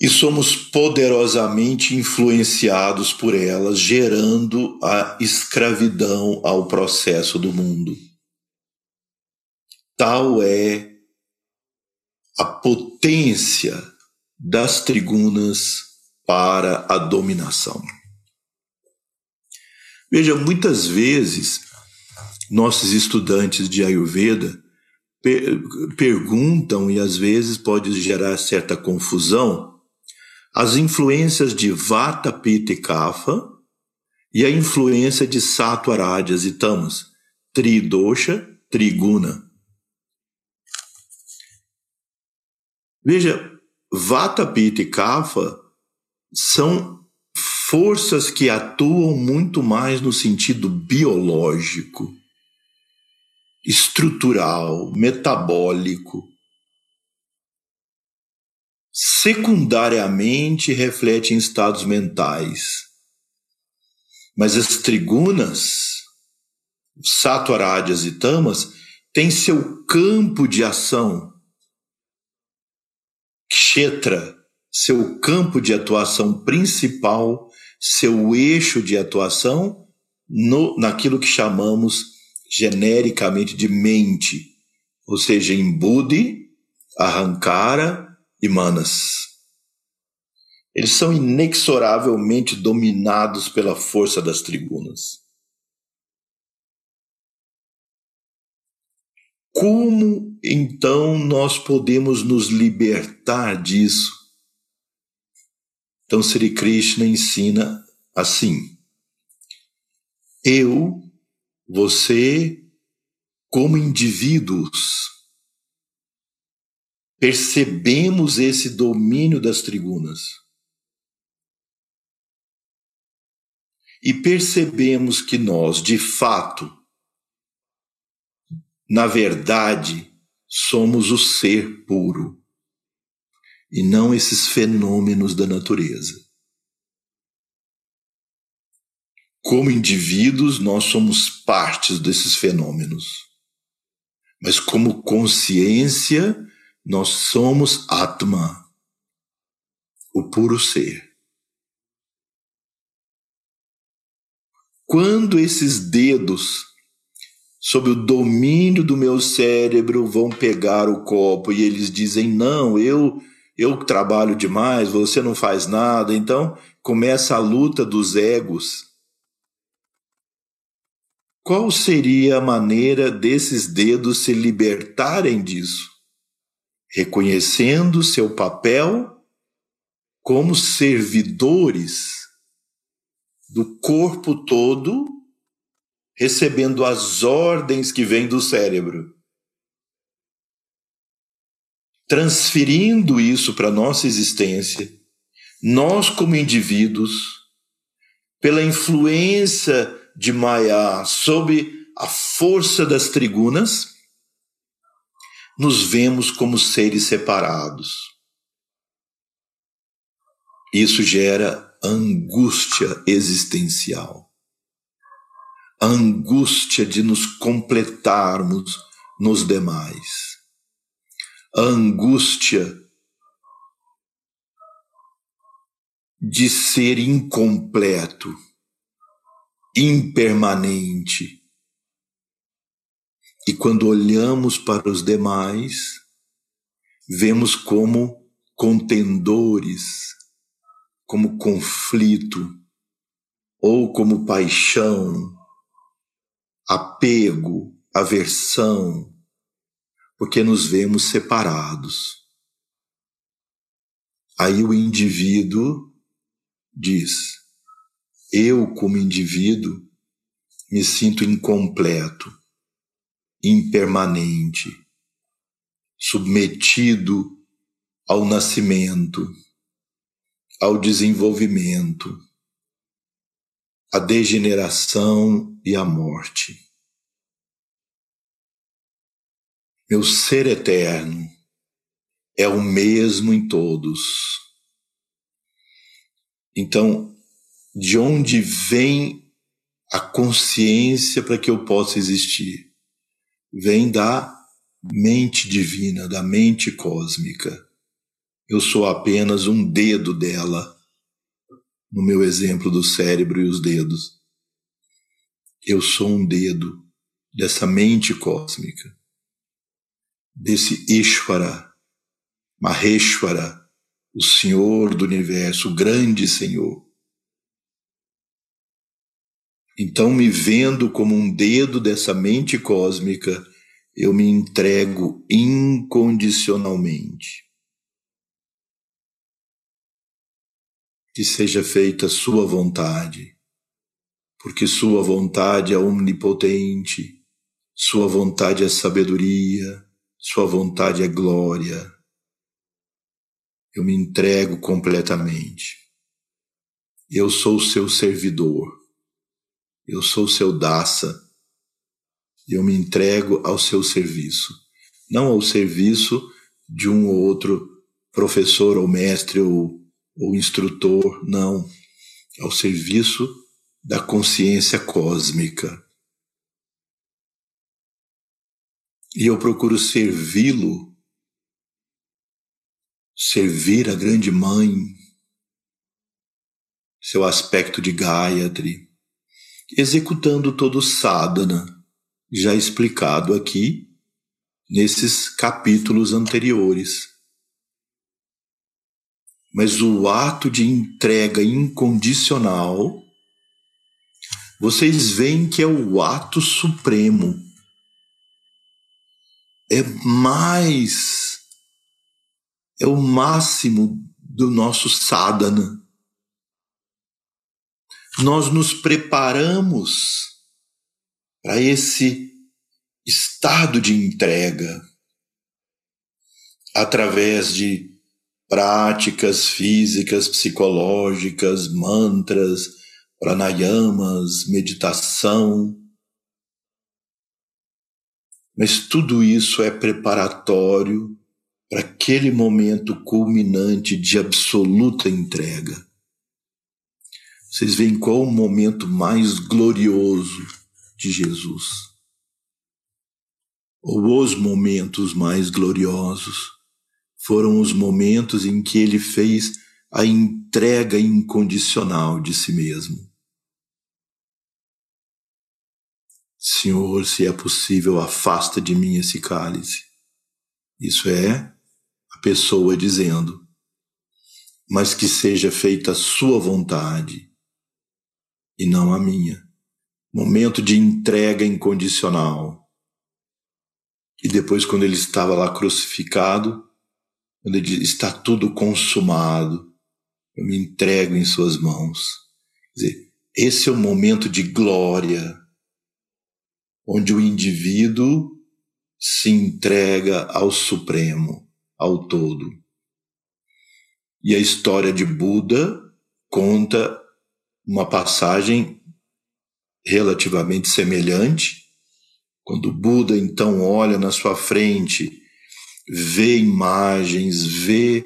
e somos poderosamente influenciados por elas, gerando a escravidão ao processo do mundo. Tal é a potência das trigunas para a dominação. Veja, muitas vezes nossos estudantes de Ayurveda per perguntam, e às vezes pode gerar certa confusão, as influências de Vata, Pitta e Kapha e a influência de Sattva, Rajas e Tamas, Tridosha, Triguna. Veja, Vata, Pitta e Kapha são forças que atuam muito mais no sentido biológico, estrutural, metabólico. Secundariamente reflete em estados mentais. Mas as trigunas, Sattvarádias e Tamas, têm seu campo de ação. Kshetra, seu campo de atuação principal seu eixo de atuação no, naquilo que chamamos genericamente de mente, ou seja, em Budi, Arrancara e Manas. Eles são inexoravelmente dominados pela força das tribunas. Como então nós podemos nos libertar disso? Então, Sri Krishna ensina assim: eu, você, como indivíduos, percebemos esse domínio das tribunas. E percebemos que nós, de fato, na verdade, somos o ser puro e não esses fenômenos da natureza. Como indivíduos, nós somos partes desses fenômenos. Mas como consciência, nós somos Atma, o puro ser. Quando esses dedos, sob o domínio do meu cérebro, vão pegar o copo e eles dizem: Não, eu eu trabalho demais, você não faz nada. Então começa a luta dos egos. Qual seria a maneira desses dedos se libertarem disso? Reconhecendo seu papel como servidores do corpo todo, recebendo as ordens que vêm do cérebro transferindo isso para a nossa existência, nós como indivíduos, pela influência de Maya sob a força das trigunas, nos vemos como seres separados. Isso gera angústia existencial. A angústia de nos completarmos nos demais a angústia de ser incompleto, impermanente. E quando olhamos para os demais, vemos como contendores, como conflito, ou como paixão, apego, aversão, porque nos vemos separados. Aí o indivíduo diz: eu, como indivíduo, me sinto incompleto, impermanente, submetido ao nascimento, ao desenvolvimento, à degeneração e à morte. Meu ser eterno é o mesmo em todos. Então, de onde vem a consciência para que eu possa existir? Vem da mente divina, da mente cósmica. Eu sou apenas um dedo dela, no meu exemplo do cérebro e os dedos. Eu sou um dedo dessa mente cósmica, desse Ishvara, Maheshwara, o Senhor do universo, o grande Senhor. Então, me vendo como um dedo dessa mente cósmica, eu me entrego incondicionalmente. Que seja feita Sua vontade, porque Sua vontade é omnipotente, Sua vontade é sabedoria, Sua vontade é glória. Eu me entrego completamente. Eu sou seu servidor. Eu sou seu daça eu me entrego ao seu serviço, não ao serviço de um ou outro professor ou mestre ou, ou instrutor, não, ao serviço da consciência cósmica. E eu procuro servi-lo, servir a grande mãe, seu aspecto de Gayatri, executando todo o sadhana já explicado aqui nesses capítulos anteriores. Mas o ato de entrega incondicional, vocês veem que é o ato supremo. É mais, é o máximo do nosso sadhana. Nós nos preparamos para esse estado de entrega através de práticas físicas, psicológicas, mantras, pranayamas, meditação. Mas tudo isso é preparatório para aquele momento culminante de absoluta entrega. Vocês veem qual o momento mais glorioso de Jesus. Ou os momentos mais gloriosos foram os momentos em que ele fez a entrega incondicional de si mesmo. Senhor, se é possível, afasta de mim esse cálice. Isso é a pessoa dizendo, mas que seja feita a sua vontade e não a minha momento de entrega incondicional. E depois, quando ele estava lá crucificado, ele diz, está tudo consumado, eu me entrego em suas mãos. Quer dizer, esse é o momento de glória, onde o indivíduo se entrega ao Supremo, ao todo. E a história de Buda conta uma passagem relativamente semelhante. Quando Buda então olha na sua frente, vê imagens, vê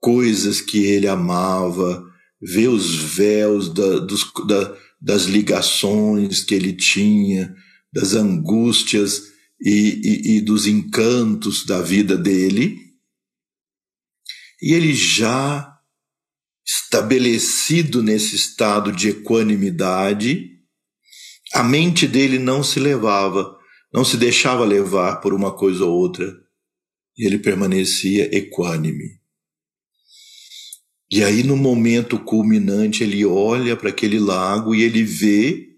coisas que ele amava, vê os véus da, dos, da, das ligações que ele tinha, das angústias e, e, e dos encantos da vida dele. E ele já estabelecido nesse estado de equanimidade, a mente dele não se levava, não se deixava levar por uma coisa ou outra. E ele permanecia equânime. E aí, no momento culminante, ele olha para aquele lago e ele vê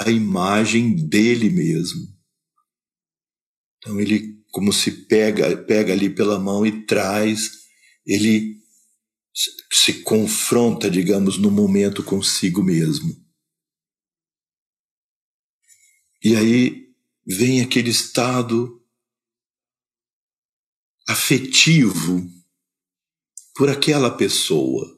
a imagem dele mesmo. Então, ele, como se pega, pega ali pela mão e traz, ele se confronta, digamos, no momento consigo mesmo. E aí vem aquele estado afetivo por aquela pessoa.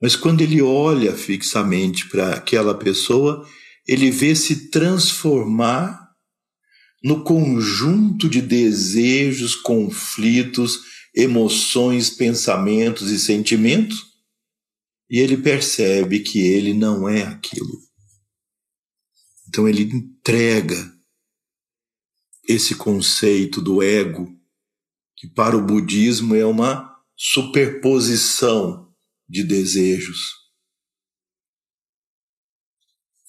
Mas quando ele olha fixamente para aquela pessoa, ele vê se transformar no conjunto de desejos, conflitos, emoções, pensamentos e sentimentos, e ele percebe que ele não é aquilo. Então ele entrega esse conceito do ego, que para o budismo é uma superposição de desejos.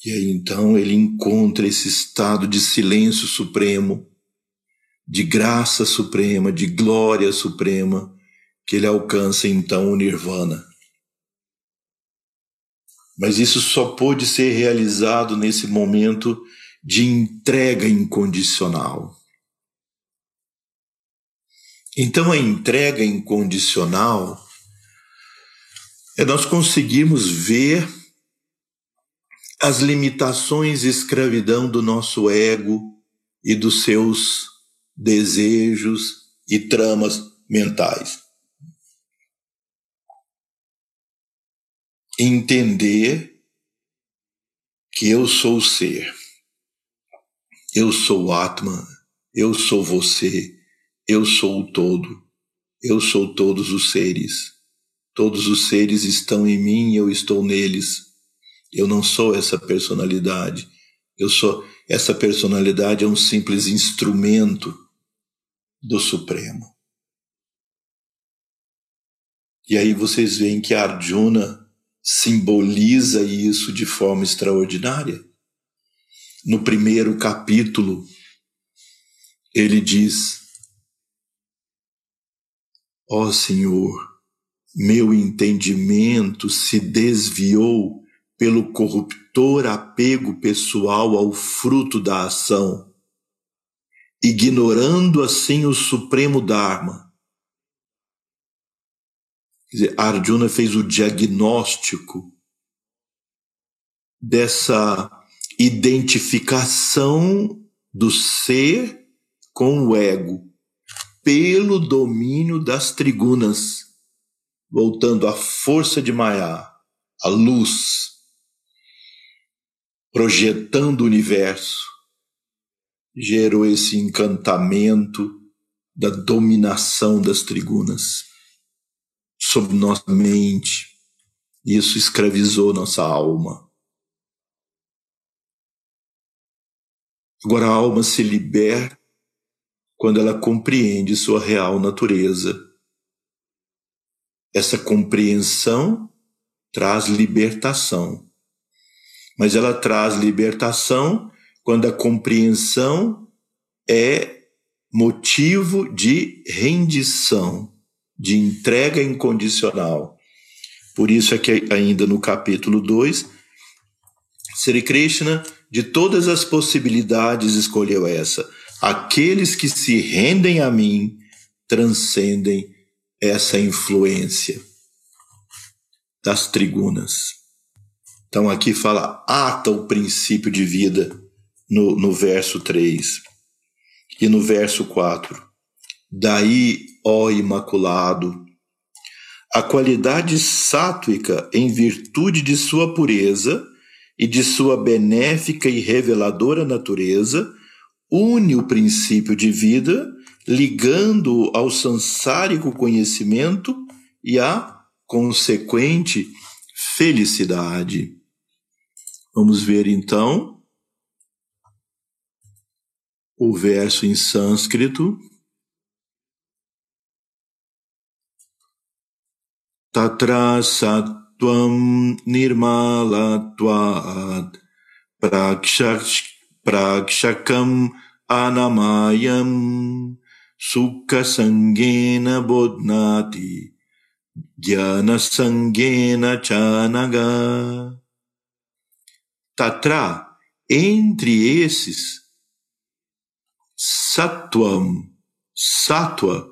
E aí então ele encontra esse estado de silêncio supremo, de graça suprema, de glória suprema, que ele alcança então o nirvana. Mas isso só pôde ser realizado nesse momento de entrega incondicional. Então, a entrega incondicional é nós conseguirmos ver as limitações e escravidão do nosso ego e dos seus desejos e tramas mentais. entender que eu sou o ser, eu sou o Atman, eu sou você, eu sou o todo, eu sou todos os seres. Todos os seres estão em mim e eu estou neles. Eu não sou essa personalidade. Eu sou essa personalidade é um simples instrumento do Supremo. E aí vocês veem que Arjuna simboliza isso de forma extraordinária. No primeiro capítulo, ele diz: Ó oh Senhor, meu entendimento se desviou pelo corruptor apego pessoal ao fruto da ação, ignorando assim o supremo Dharma. Quer dizer, Arjuna fez o diagnóstico dessa identificação do ser com o ego pelo domínio das trigunas, voltando à força de Maya, a luz, projetando o universo, gerou esse encantamento da dominação das trigunas sobre nossa mente. Isso escravizou nossa alma. Agora a alma se liberta quando ela compreende sua real natureza. Essa compreensão traz libertação. Mas ela traz libertação quando a compreensão é motivo de rendição de entrega incondicional. Por isso é que ainda no capítulo 2, Sri Krishna, de todas as possibilidades, escolheu essa. Aqueles que se rendem a mim transcendem essa influência das trigunas. Então aqui fala, ata o princípio de vida no, no verso 3. E no verso 4, daí ó Imaculado. A qualidade sátuica, em virtude de sua pureza e de sua benéfica e reveladora natureza, une o princípio de vida, ligando-o ao sansárico conhecimento e à consequente felicidade. Vamos ver então o verso em sânscrito. Tatra sat Tvam Nirmalatvat Prakshakam Anamayam. Sukhasangena Bodnati Dhyanasangena Chanaga. Tatra, entre esses, Satvam, Satwa,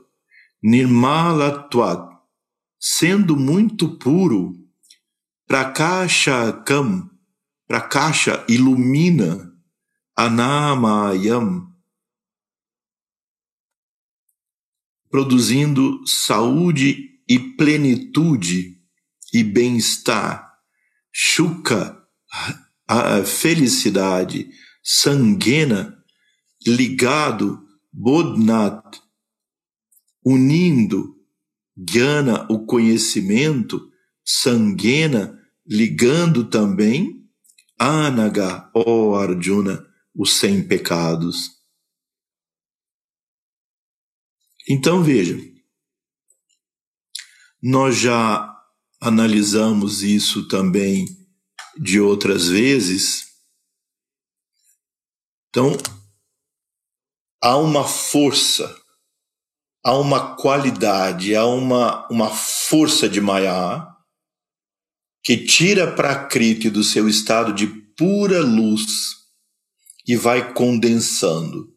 Nirmalatvat, sendo muito puro, prakashakam, Prakasha ilumina Anamayam, produzindo saúde e plenitude e bem-estar. Shuka, a felicidade. Sangena, ligado. Bodnat, unindo. Gyana, o conhecimento. Sangena, ligando também. Anaga, ó oh Arjuna, os sem pecados. Então veja, nós já analisamos isso também de outras vezes. Então, há uma força, há uma qualidade, há uma, uma força de Maya que tira Prakriti do seu estado de pura luz e vai condensando,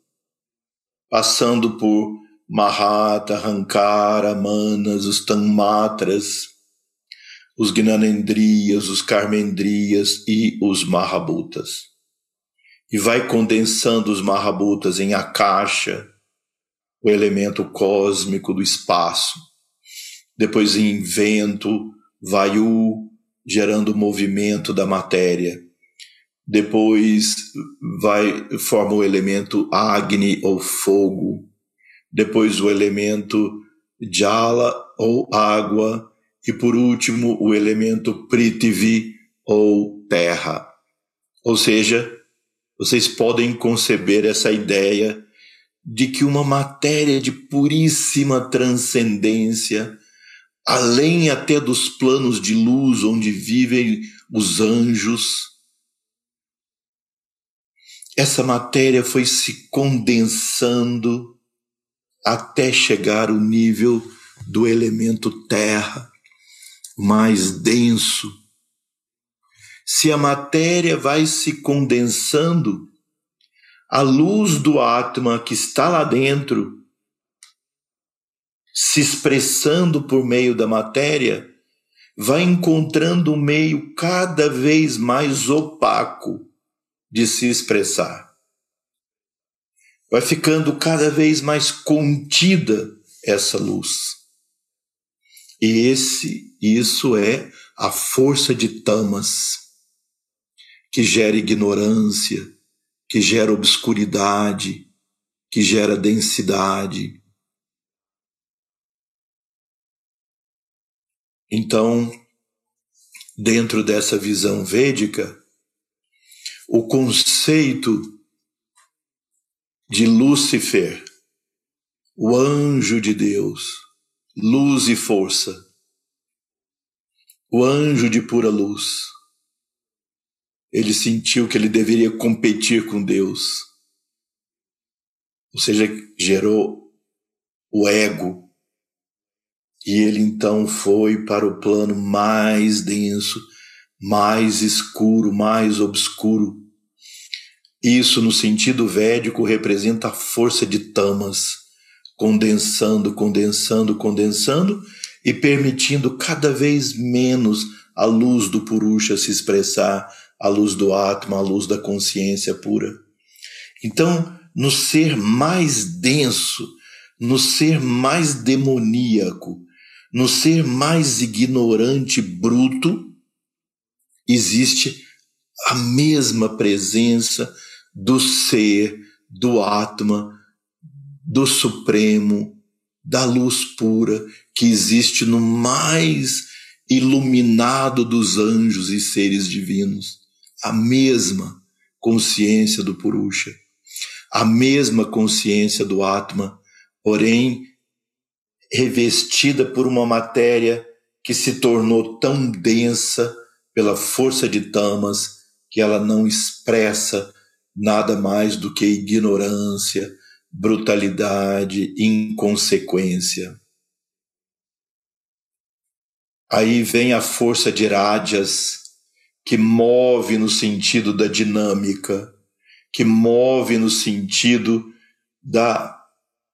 passando por Mahata, Hankara, Manas, os Tanmatras, os Gnanendrias, os Karmendrias e os Mahabutas. E vai condensando os Mahabutas em Akasha, o elemento cósmico do espaço. Depois em vento, Vayu, gerando o movimento da matéria. Depois vai forma o elemento Agni ou fogo depois o elemento Jala ou água e por último o elemento Prithvi ou terra. Ou seja, vocês podem conceber essa ideia de que uma matéria de puríssima transcendência, além até dos planos de luz onde vivem os anjos, essa matéria foi se condensando até chegar o nível do elemento terra, mais denso. Se a matéria vai se condensando, a luz do Atma que está lá dentro, se expressando por meio da matéria, vai encontrando um meio cada vez mais opaco de se expressar vai ficando cada vez mais contida essa luz. E esse, isso é a força de tamas que gera ignorância, que gera obscuridade, que gera densidade. Então, dentro dessa visão védica, o conceito de Lúcifer, o anjo de Deus, luz e força, o anjo de pura luz. Ele sentiu que ele deveria competir com Deus, ou seja, gerou o ego. E ele então foi para o plano mais denso, mais escuro, mais obscuro isso, no sentido védico, representa a força de tamas, condensando, condensando, condensando e permitindo cada vez menos a luz do Purusha se expressar, a luz do Atma, a luz da consciência pura. Então, no ser mais denso, no ser mais demoníaco, no ser mais ignorante, bruto, existe a mesma presença do ser, do Atma, do Supremo, da luz pura que existe no mais iluminado dos anjos e seres divinos. A mesma consciência do Purusha, a mesma consciência do Atma, porém revestida por uma matéria que se tornou tão densa pela força de tamas que ela não expressa nada mais do que ignorância, brutalidade, inconsequência. Aí vem a força de rádias que move no sentido da dinâmica, que move no sentido da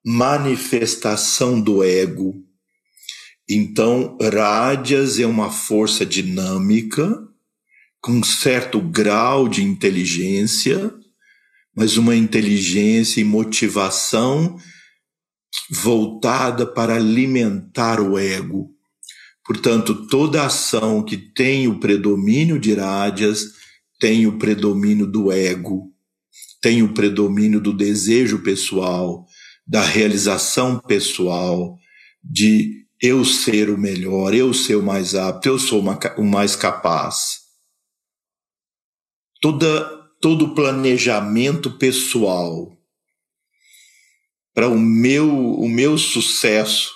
manifestação do ego. Então, rádias é uma força dinâmica com certo grau de inteligência, mas uma inteligência e motivação voltada para alimentar o ego. Portanto, toda ação que tem o predomínio de rádias tem o predomínio do ego, tem o predomínio do desejo pessoal, da realização pessoal, de eu ser o melhor, eu ser o mais apto, eu sou uma, o mais capaz. Toda, todo planejamento pessoal para o meu, o meu sucesso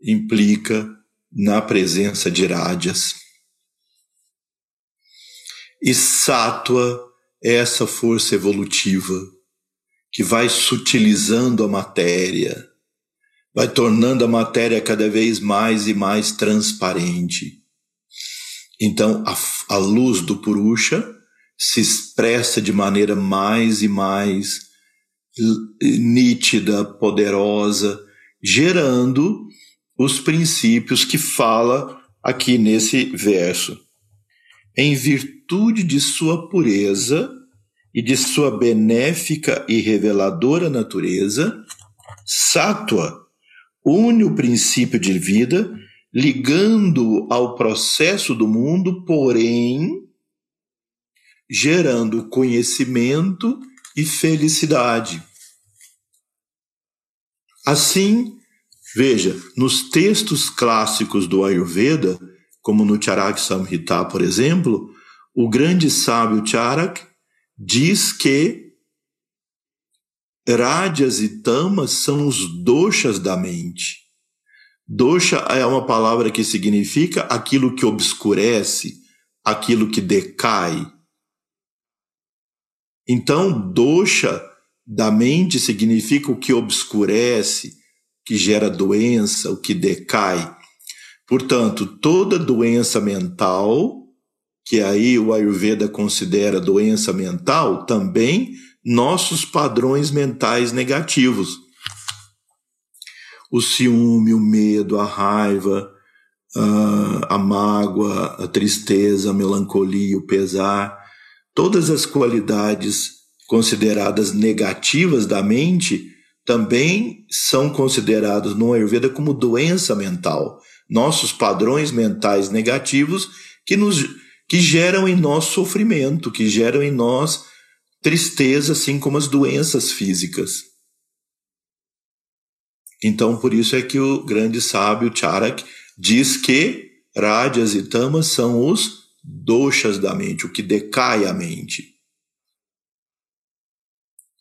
implica na presença de rádias. E sátua é essa força evolutiva que vai sutilizando a matéria, vai tornando a matéria cada vez mais e mais transparente. Então, a, a luz do Purusha se expressa de maneira mais e mais nítida, poderosa, gerando os princípios que fala aqui nesse verso. Em virtude de sua pureza e de sua benéfica e reveladora natureza, Sátua une o princípio de vida, ligando ao processo do mundo, porém gerando conhecimento e felicidade. Assim, veja, nos textos clássicos do Ayurveda, como no Charak Samhita, por exemplo, o grande sábio Charak diz que Rádias e tamas são os doshas da mente. Dosha é uma palavra que significa aquilo que obscurece, aquilo que decai. Então, dosha da mente significa o que obscurece, que gera doença, o que decai. Portanto, toda doença mental, que aí o Ayurveda considera doença mental, também nossos padrões mentais negativos. O ciúme, o medo, a raiva, a, mágoa, a tristeza, a melancolia, o pesar, todas as qualidades consideradas negativas da mente também são considerados no Ayurveda como doença mental. Nossos padrões mentais negativos que nos que geram em nós sofrimento, que geram em nós tristeza, assim como as doenças físicas. Então, por isso é que o grande sábio Charak diz que rádias e tamas são os doshas da mente, o que decai a mente.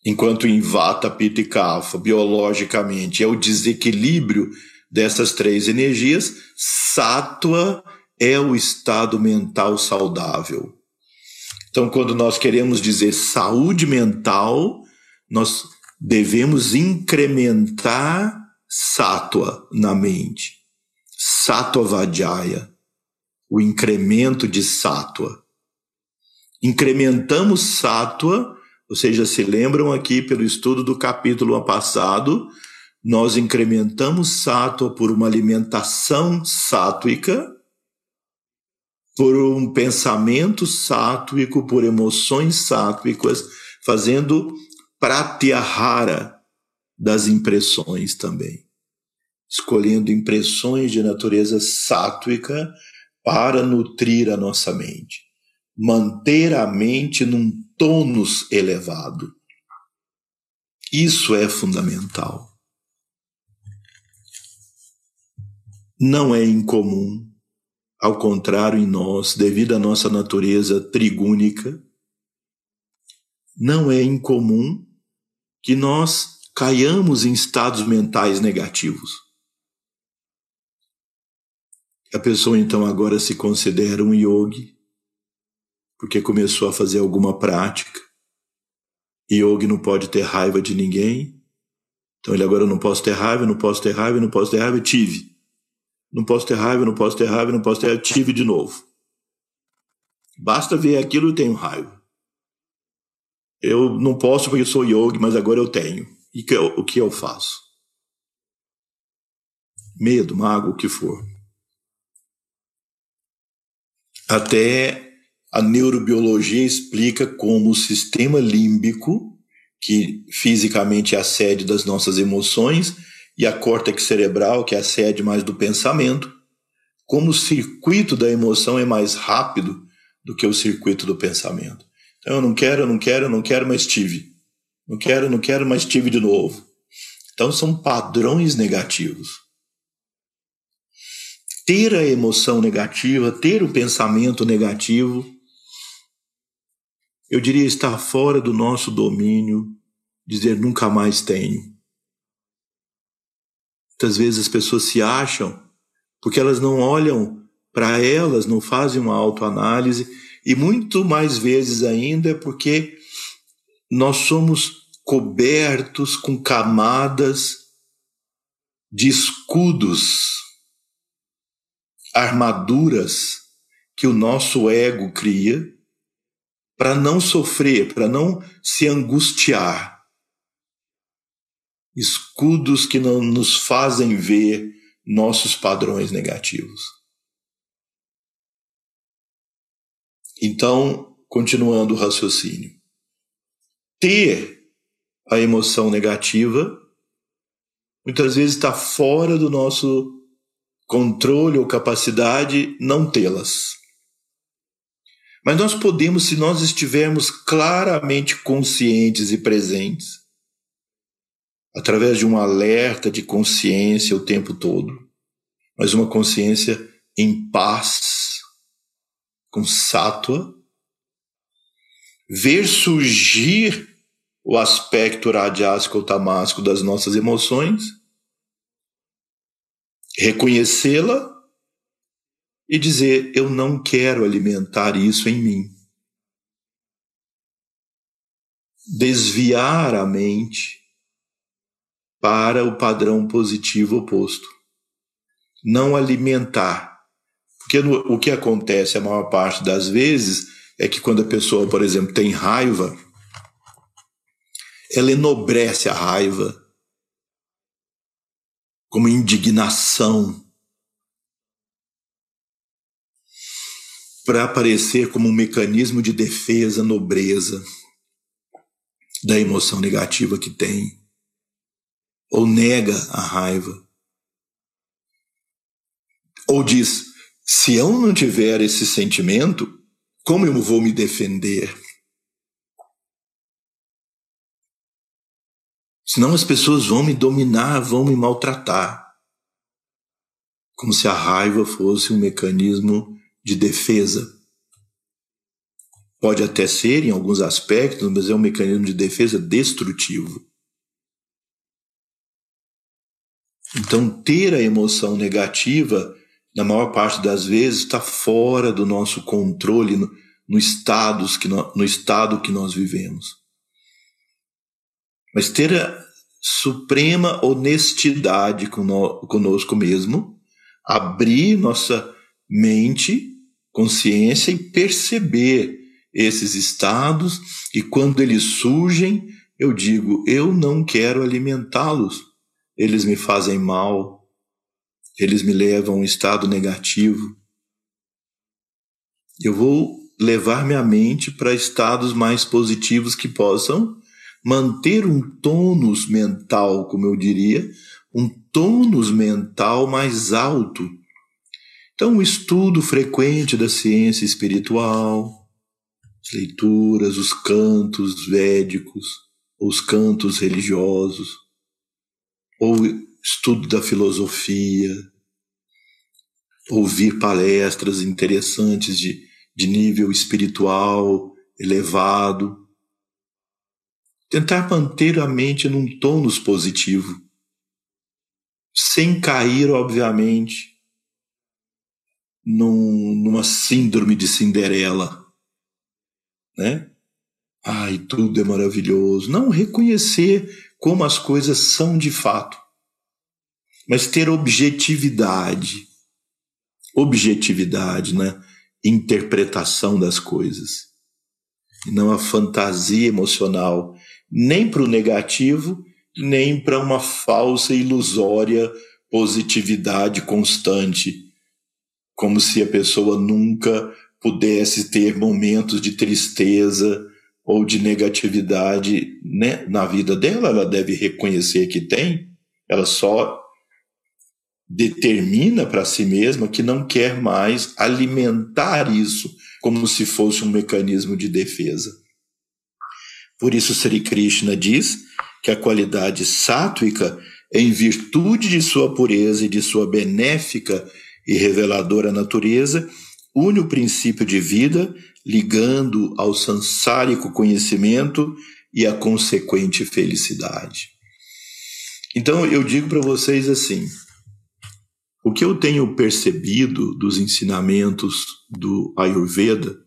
Enquanto em Vata, Pitta e Kapha, biologicamente, é o desequilíbrio dessas três energias, Sattva é o estado mental saudável. Então, quando nós queremos dizer saúde mental, nós devemos incrementar sátua na mente. Sátua Vajaya, o incremento de sátua. Incrementamos sátua, vocês já se lembram aqui pelo estudo do capítulo passado, nós incrementamos sátua por uma alimentação sátuica, por um pensamento sátrico, por emoções sátricas, fazendo pratyahara das impressões também. Escolhendo impressões de natureza sátrica para nutrir a nossa mente. Manter a mente num tônus elevado. Isso é fundamental. Não é incomum ao contrário, em nós, devido à nossa natureza trigúnica, não é incomum que nós caiamos em estados mentais negativos. A pessoa então agora se considera um yogi, porque começou a fazer alguma prática. Yogi não pode ter raiva de ninguém. Então ele agora não posso ter raiva, não posso ter raiva, não posso ter raiva, tive. Não posso ter raiva, não posso ter raiva, não posso ter raiva. Tive de novo. Basta ver aquilo e tenho raiva. Eu não posso porque sou yogi, mas agora eu tenho. E que eu, o que eu faço? Medo, mago, o que for. Até a neurobiologia explica como o sistema límbico, que fisicamente é a sede das nossas emoções, e a córtex cerebral, que é a sede mais do pensamento, como o circuito da emoção é mais rápido do que o circuito do pensamento. Então, eu não quero, eu não quero, eu não quero, mas tive. Não quero, não quero, mas tive de novo. Então, são padrões negativos. Ter a emoção negativa, ter o pensamento negativo, eu diria estar fora do nosso domínio, dizer nunca mais tenho. Muitas vezes as pessoas se acham porque elas não olham para elas, não fazem uma autoanálise, e muito mais vezes ainda é porque nós somos cobertos com camadas de escudos, armaduras que o nosso ego cria para não sofrer, para não se angustiar escudos que não nos fazem ver nossos padrões negativos. Então, continuando o raciocínio, ter a emoção negativa muitas vezes está fora do nosso controle ou capacidade não tê-las. Mas nós podemos, se nós estivermos claramente conscientes e presentes, através de um alerta de consciência o tempo todo, mas uma consciência em paz, com sátua, ver surgir o aspecto radiásico ou tamásico das nossas emoções, reconhecê-la e dizer: Eu não quero alimentar isso em mim. Desviar a mente para o padrão positivo oposto. Não alimentar. Porque no, o que acontece a maior parte das vezes é que quando a pessoa, por exemplo, tem raiva, ela enobrece a raiva como indignação para aparecer como um mecanismo de defesa, nobreza da emoção negativa que tem ou nega a raiva. Ou diz: se eu não tiver esse sentimento, como eu vou me defender? Senão as pessoas vão me dominar, vão me maltratar. Como se a raiva fosse um mecanismo de defesa. Pode até ser em alguns aspectos, mas é um mecanismo de defesa destrutivo. Então, ter a emoção negativa, na maior parte das vezes, está fora do nosso controle no, no, estados que no, no estado que nós vivemos. Mas ter a suprema honestidade conosco mesmo, abrir nossa mente, consciência e perceber esses estados, e quando eles surgem, eu digo: eu não quero alimentá-los eles me fazem mal, eles me levam a um estado negativo. Eu vou levar minha mente para estados mais positivos que possam manter um tônus mental, como eu diria, um tônus mental mais alto. Então, o estudo frequente da ciência espiritual, as leituras, os cantos védicos, os cantos religiosos, ou estudo da filosofia, ouvir palestras interessantes de, de nível espiritual elevado. Tentar manter a mente num tônus positivo, sem cair, obviamente, num, numa síndrome de Cinderela, né? Ai, tudo é maravilhoso. Não reconhecer como as coisas são de fato, mas ter objetividade, objetividade né? interpretação das coisas, não a fantasia emocional, nem para o negativo, nem para uma falsa ilusória positividade constante, como se a pessoa nunca pudesse ter momentos de tristeza ou de negatividade né, na vida dela, ela deve reconhecer que tem, ela só determina para si mesma que não quer mais alimentar isso como se fosse um mecanismo de defesa. Por isso, Sri Krishna diz que a qualidade sátrica, em virtude de sua pureza e de sua benéfica e reveladora natureza, une o princípio de vida, ligando ao sansárico conhecimento e a consequente felicidade. Então, eu digo para vocês assim: o que eu tenho percebido dos ensinamentos do Ayurveda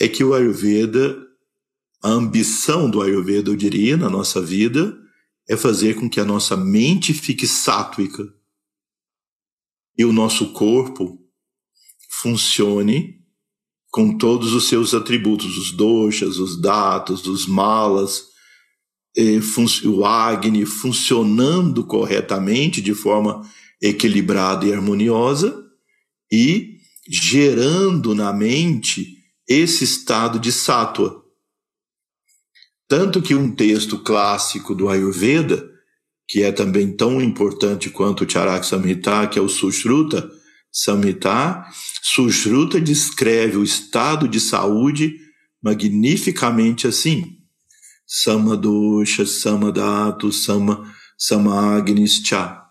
é que o Ayurveda, a ambição do Ayurveda, eu diria, na nossa vida, é fazer com que a nossa mente fique sátuica e o nosso corpo funcione com todos os seus atributos, os doshas, os datos, os malas, o Agni funcionando corretamente de forma equilibrada e harmoniosa e gerando na mente esse estado de sátua. Tanto que um texto clássico do Ayurveda, que é também tão importante quanto o Charak Samhita, que é o Sushruta Samhita, Sushruta descreve o estado de saúde magnificamente assim. Samadosha, Samadatu, Sama, Samagnis Cha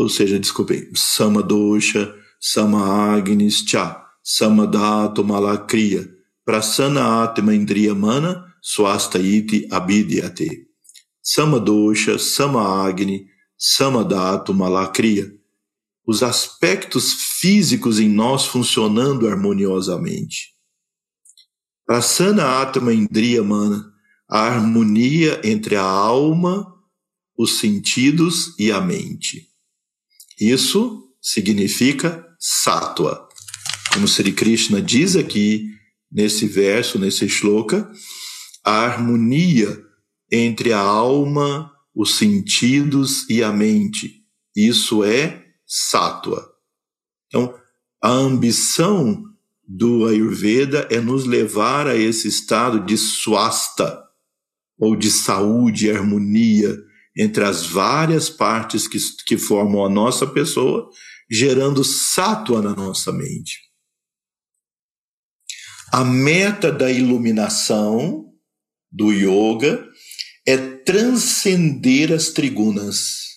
ou seja, desculpem, Samadosha, Samagnis Cha, Samadato Malakriya, Prasana Atma Indriya Mana, Swasta Iti Abidyate. Samadosha, Samagni, Samadato Malakriya. Os aspectos físicos em nós funcionando harmoniosamente. Prasana Atma Indriya Mana, a harmonia entre a alma, os sentidos e a mente. Isso significa sattva. Como Sri Krishna diz aqui nesse verso, nesse shloka, a harmonia entre a alma, os sentidos e a mente. Isso é sattva. Então, a ambição do Ayurveda é nos levar a esse estado de swasta, ou de saúde e harmonia, entre as várias partes que, que formam a nossa pessoa, gerando sátua na nossa mente. A meta da iluminação do yoga é transcender as trigunas.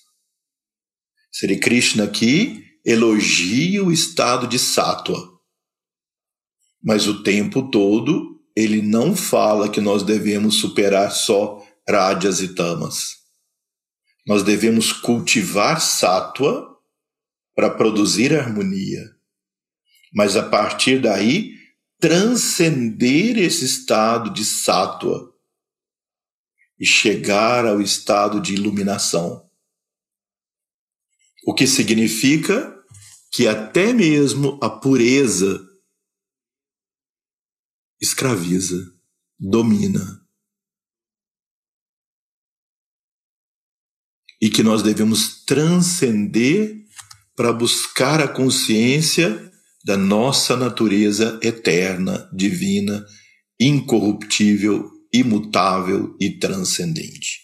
Sri Krishna aqui elogia o estado de sátua. Mas o tempo todo ele não fala que nós devemos superar só rádias e tamas. Nós devemos cultivar sátua para produzir harmonia. Mas a partir daí, transcender esse estado de sátua e chegar ao estado de iluminação. O que significa que até mesmo a pureza escraviza, domina. e que nós devemos transcender para buscar a consciência da nossa natureza eterna, divina, incorruptível, imutável e transcendente.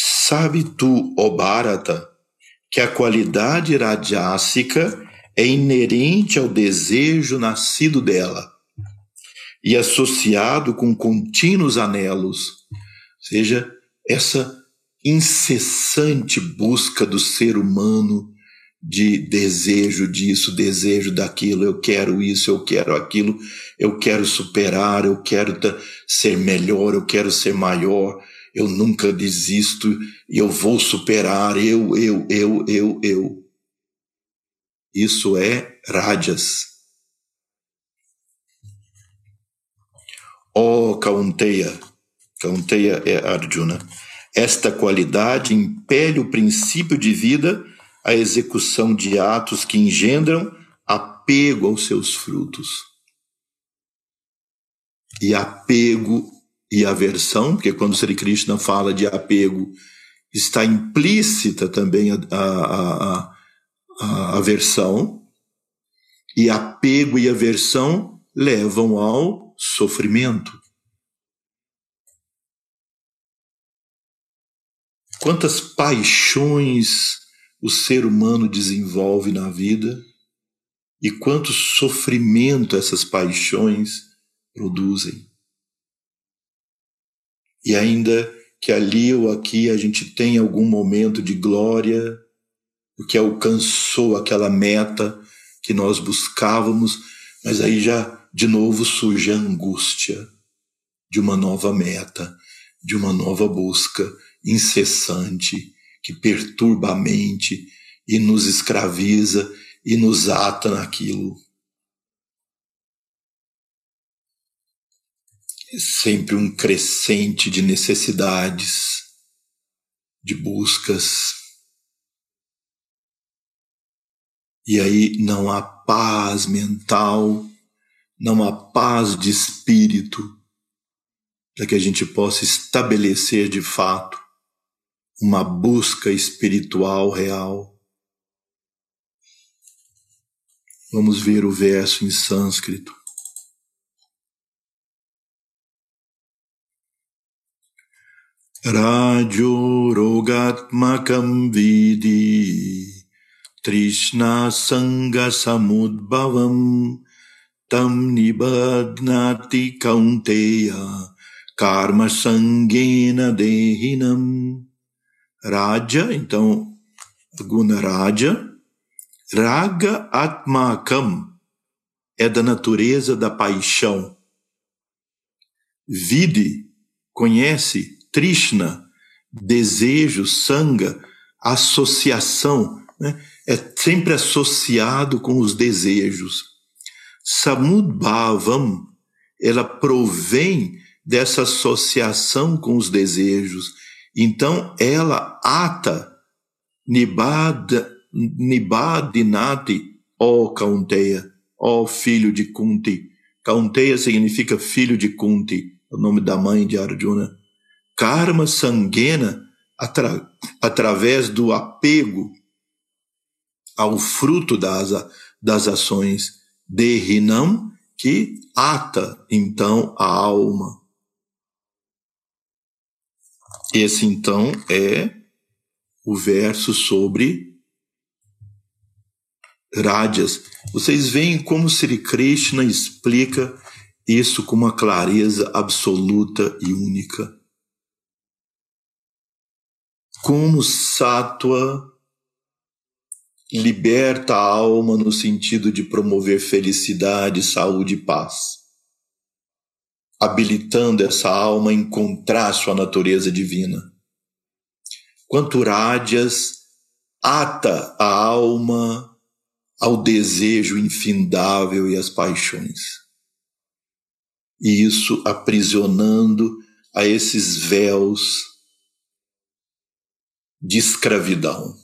Sabe tu, ó Bharata, que a qualidade radiássica é inerente ao desejo nascido dela e associado com contínuos anelos, seja essa incessante busca do ser humano de desejo disso, desejo daquilo, eu quero isso, eu quero aquilo, eu quero superar, eu quero ser melhor, eu quero ser maior, eu nunca desisto e eu vou superar, eu, eu, eu, eu, eu. Isso é rádias. Ó oh, Kaunteya, Kaunteya é Arjuna. Esta qualidade impele o princípio de vida à execução de atos que engendram apego aos seus frutos. E apego e aversão, porque quando Sri Krishna fala de apego, está implícita também a, a, a, a aversão, e apego e aversão levam ao sofrimento. Quantas paixões o ser humano desenvolve na vida e quanto sofrimento essas paixões produzem. E ainda que ali ou aqui a gente tenha algum momento de glória, o que alcançou aquela meta que nós buscávamos, mas aí já de novo surge a angústia de uma nova meta, de uma nova busca incessante que perturba a mente e nos escraviza e nos ata naquilo. Sempre um crescente de necessidades, de buscas. E aí não há paz mental, não há paz de espírito, para que a gente possa estabelecer de fato uma busca espiritual real. Vamos ver o verso em sânscrito. Rajo rogatmakam vidi Trishna sanga samudbhavam tam nibadnati kaunteya karma sangena dehinam Raja, então, Guna Raja, Raga Atmakam é da natureza da paixão. Vide, conhece, Trishna, desejo, Sanga, associação, né? é sempre associado com os desejos. Samudbhavam, ela provém dessa associação com os desejos então ela ata Nibad, Nibadinati, ó Kaunteya, ó filho de Kunti. Kaunteya significa filho de Kunti, o nome da mãe de Arjuna. Karma sanguena, atra, através do apego ao fruto das, das ações de Rinam, que ata então a alma. Esse então é o verso sobre Rádias. Vocês veem como Sri Krishna explica isso com uma clareza absoluta e única. Como Sattva liberta a alma no sentido de promover felicidade, saúde e paz habilitando essa alma a encontrar sua natureza divina. Quanto rádias ata a alma ao desejo infindável e às paixões. E isso aprisionando a esses véus de escravidão.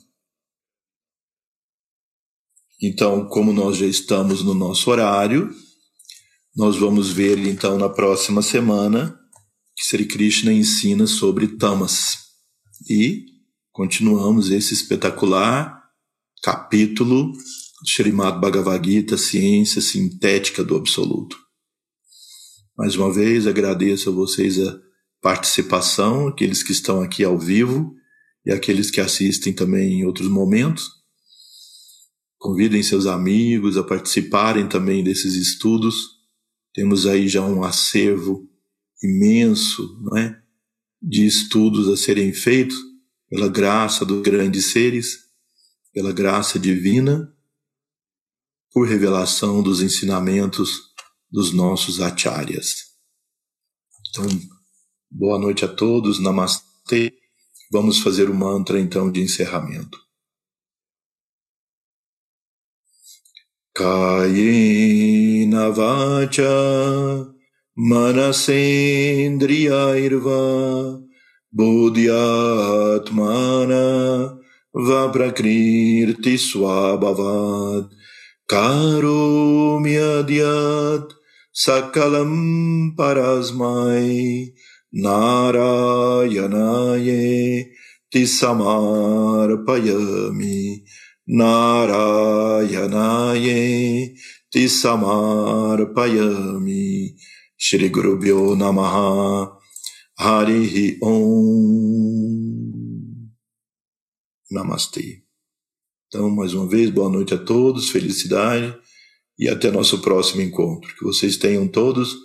Então, como nós já estamos no nosso horário, nós vamos ver então na próxima semana que Sri Krishna ensina sobre tamas. E continuamos esse espetacular capítulo do Srimad Bhagavad Gita, Ciência Sintética do Absoluto. Mais uma vez agradeço a vocês a participação, aqueles que estão aqui ao vivo e aqueles que assistem também em outros momentos. Convidem seus amigos a participarem também desses estudos temos aí já um acervo imenso não é? de estudos a serem feitos pela graça dos grandes seres, pela graça divina, por revelação dos ensinamentos dos nossos acharyas. Então, boa noite a todos, namastê. Vamos fazer o mantra então de encerramento. Kayena vacha manasendriyairva buddhyatmana vaprakirti swabhavat karomyadyat sakalam parasmai Narayanaye Tisamarpayami Narayanaye Tisamarpayami Shri Guru Bhyo Namaha Harihi Om Namastê. Então, mais uma vez, boa noite a todos, felicidade e até nosso próximo encontro. Que vocês tenham todos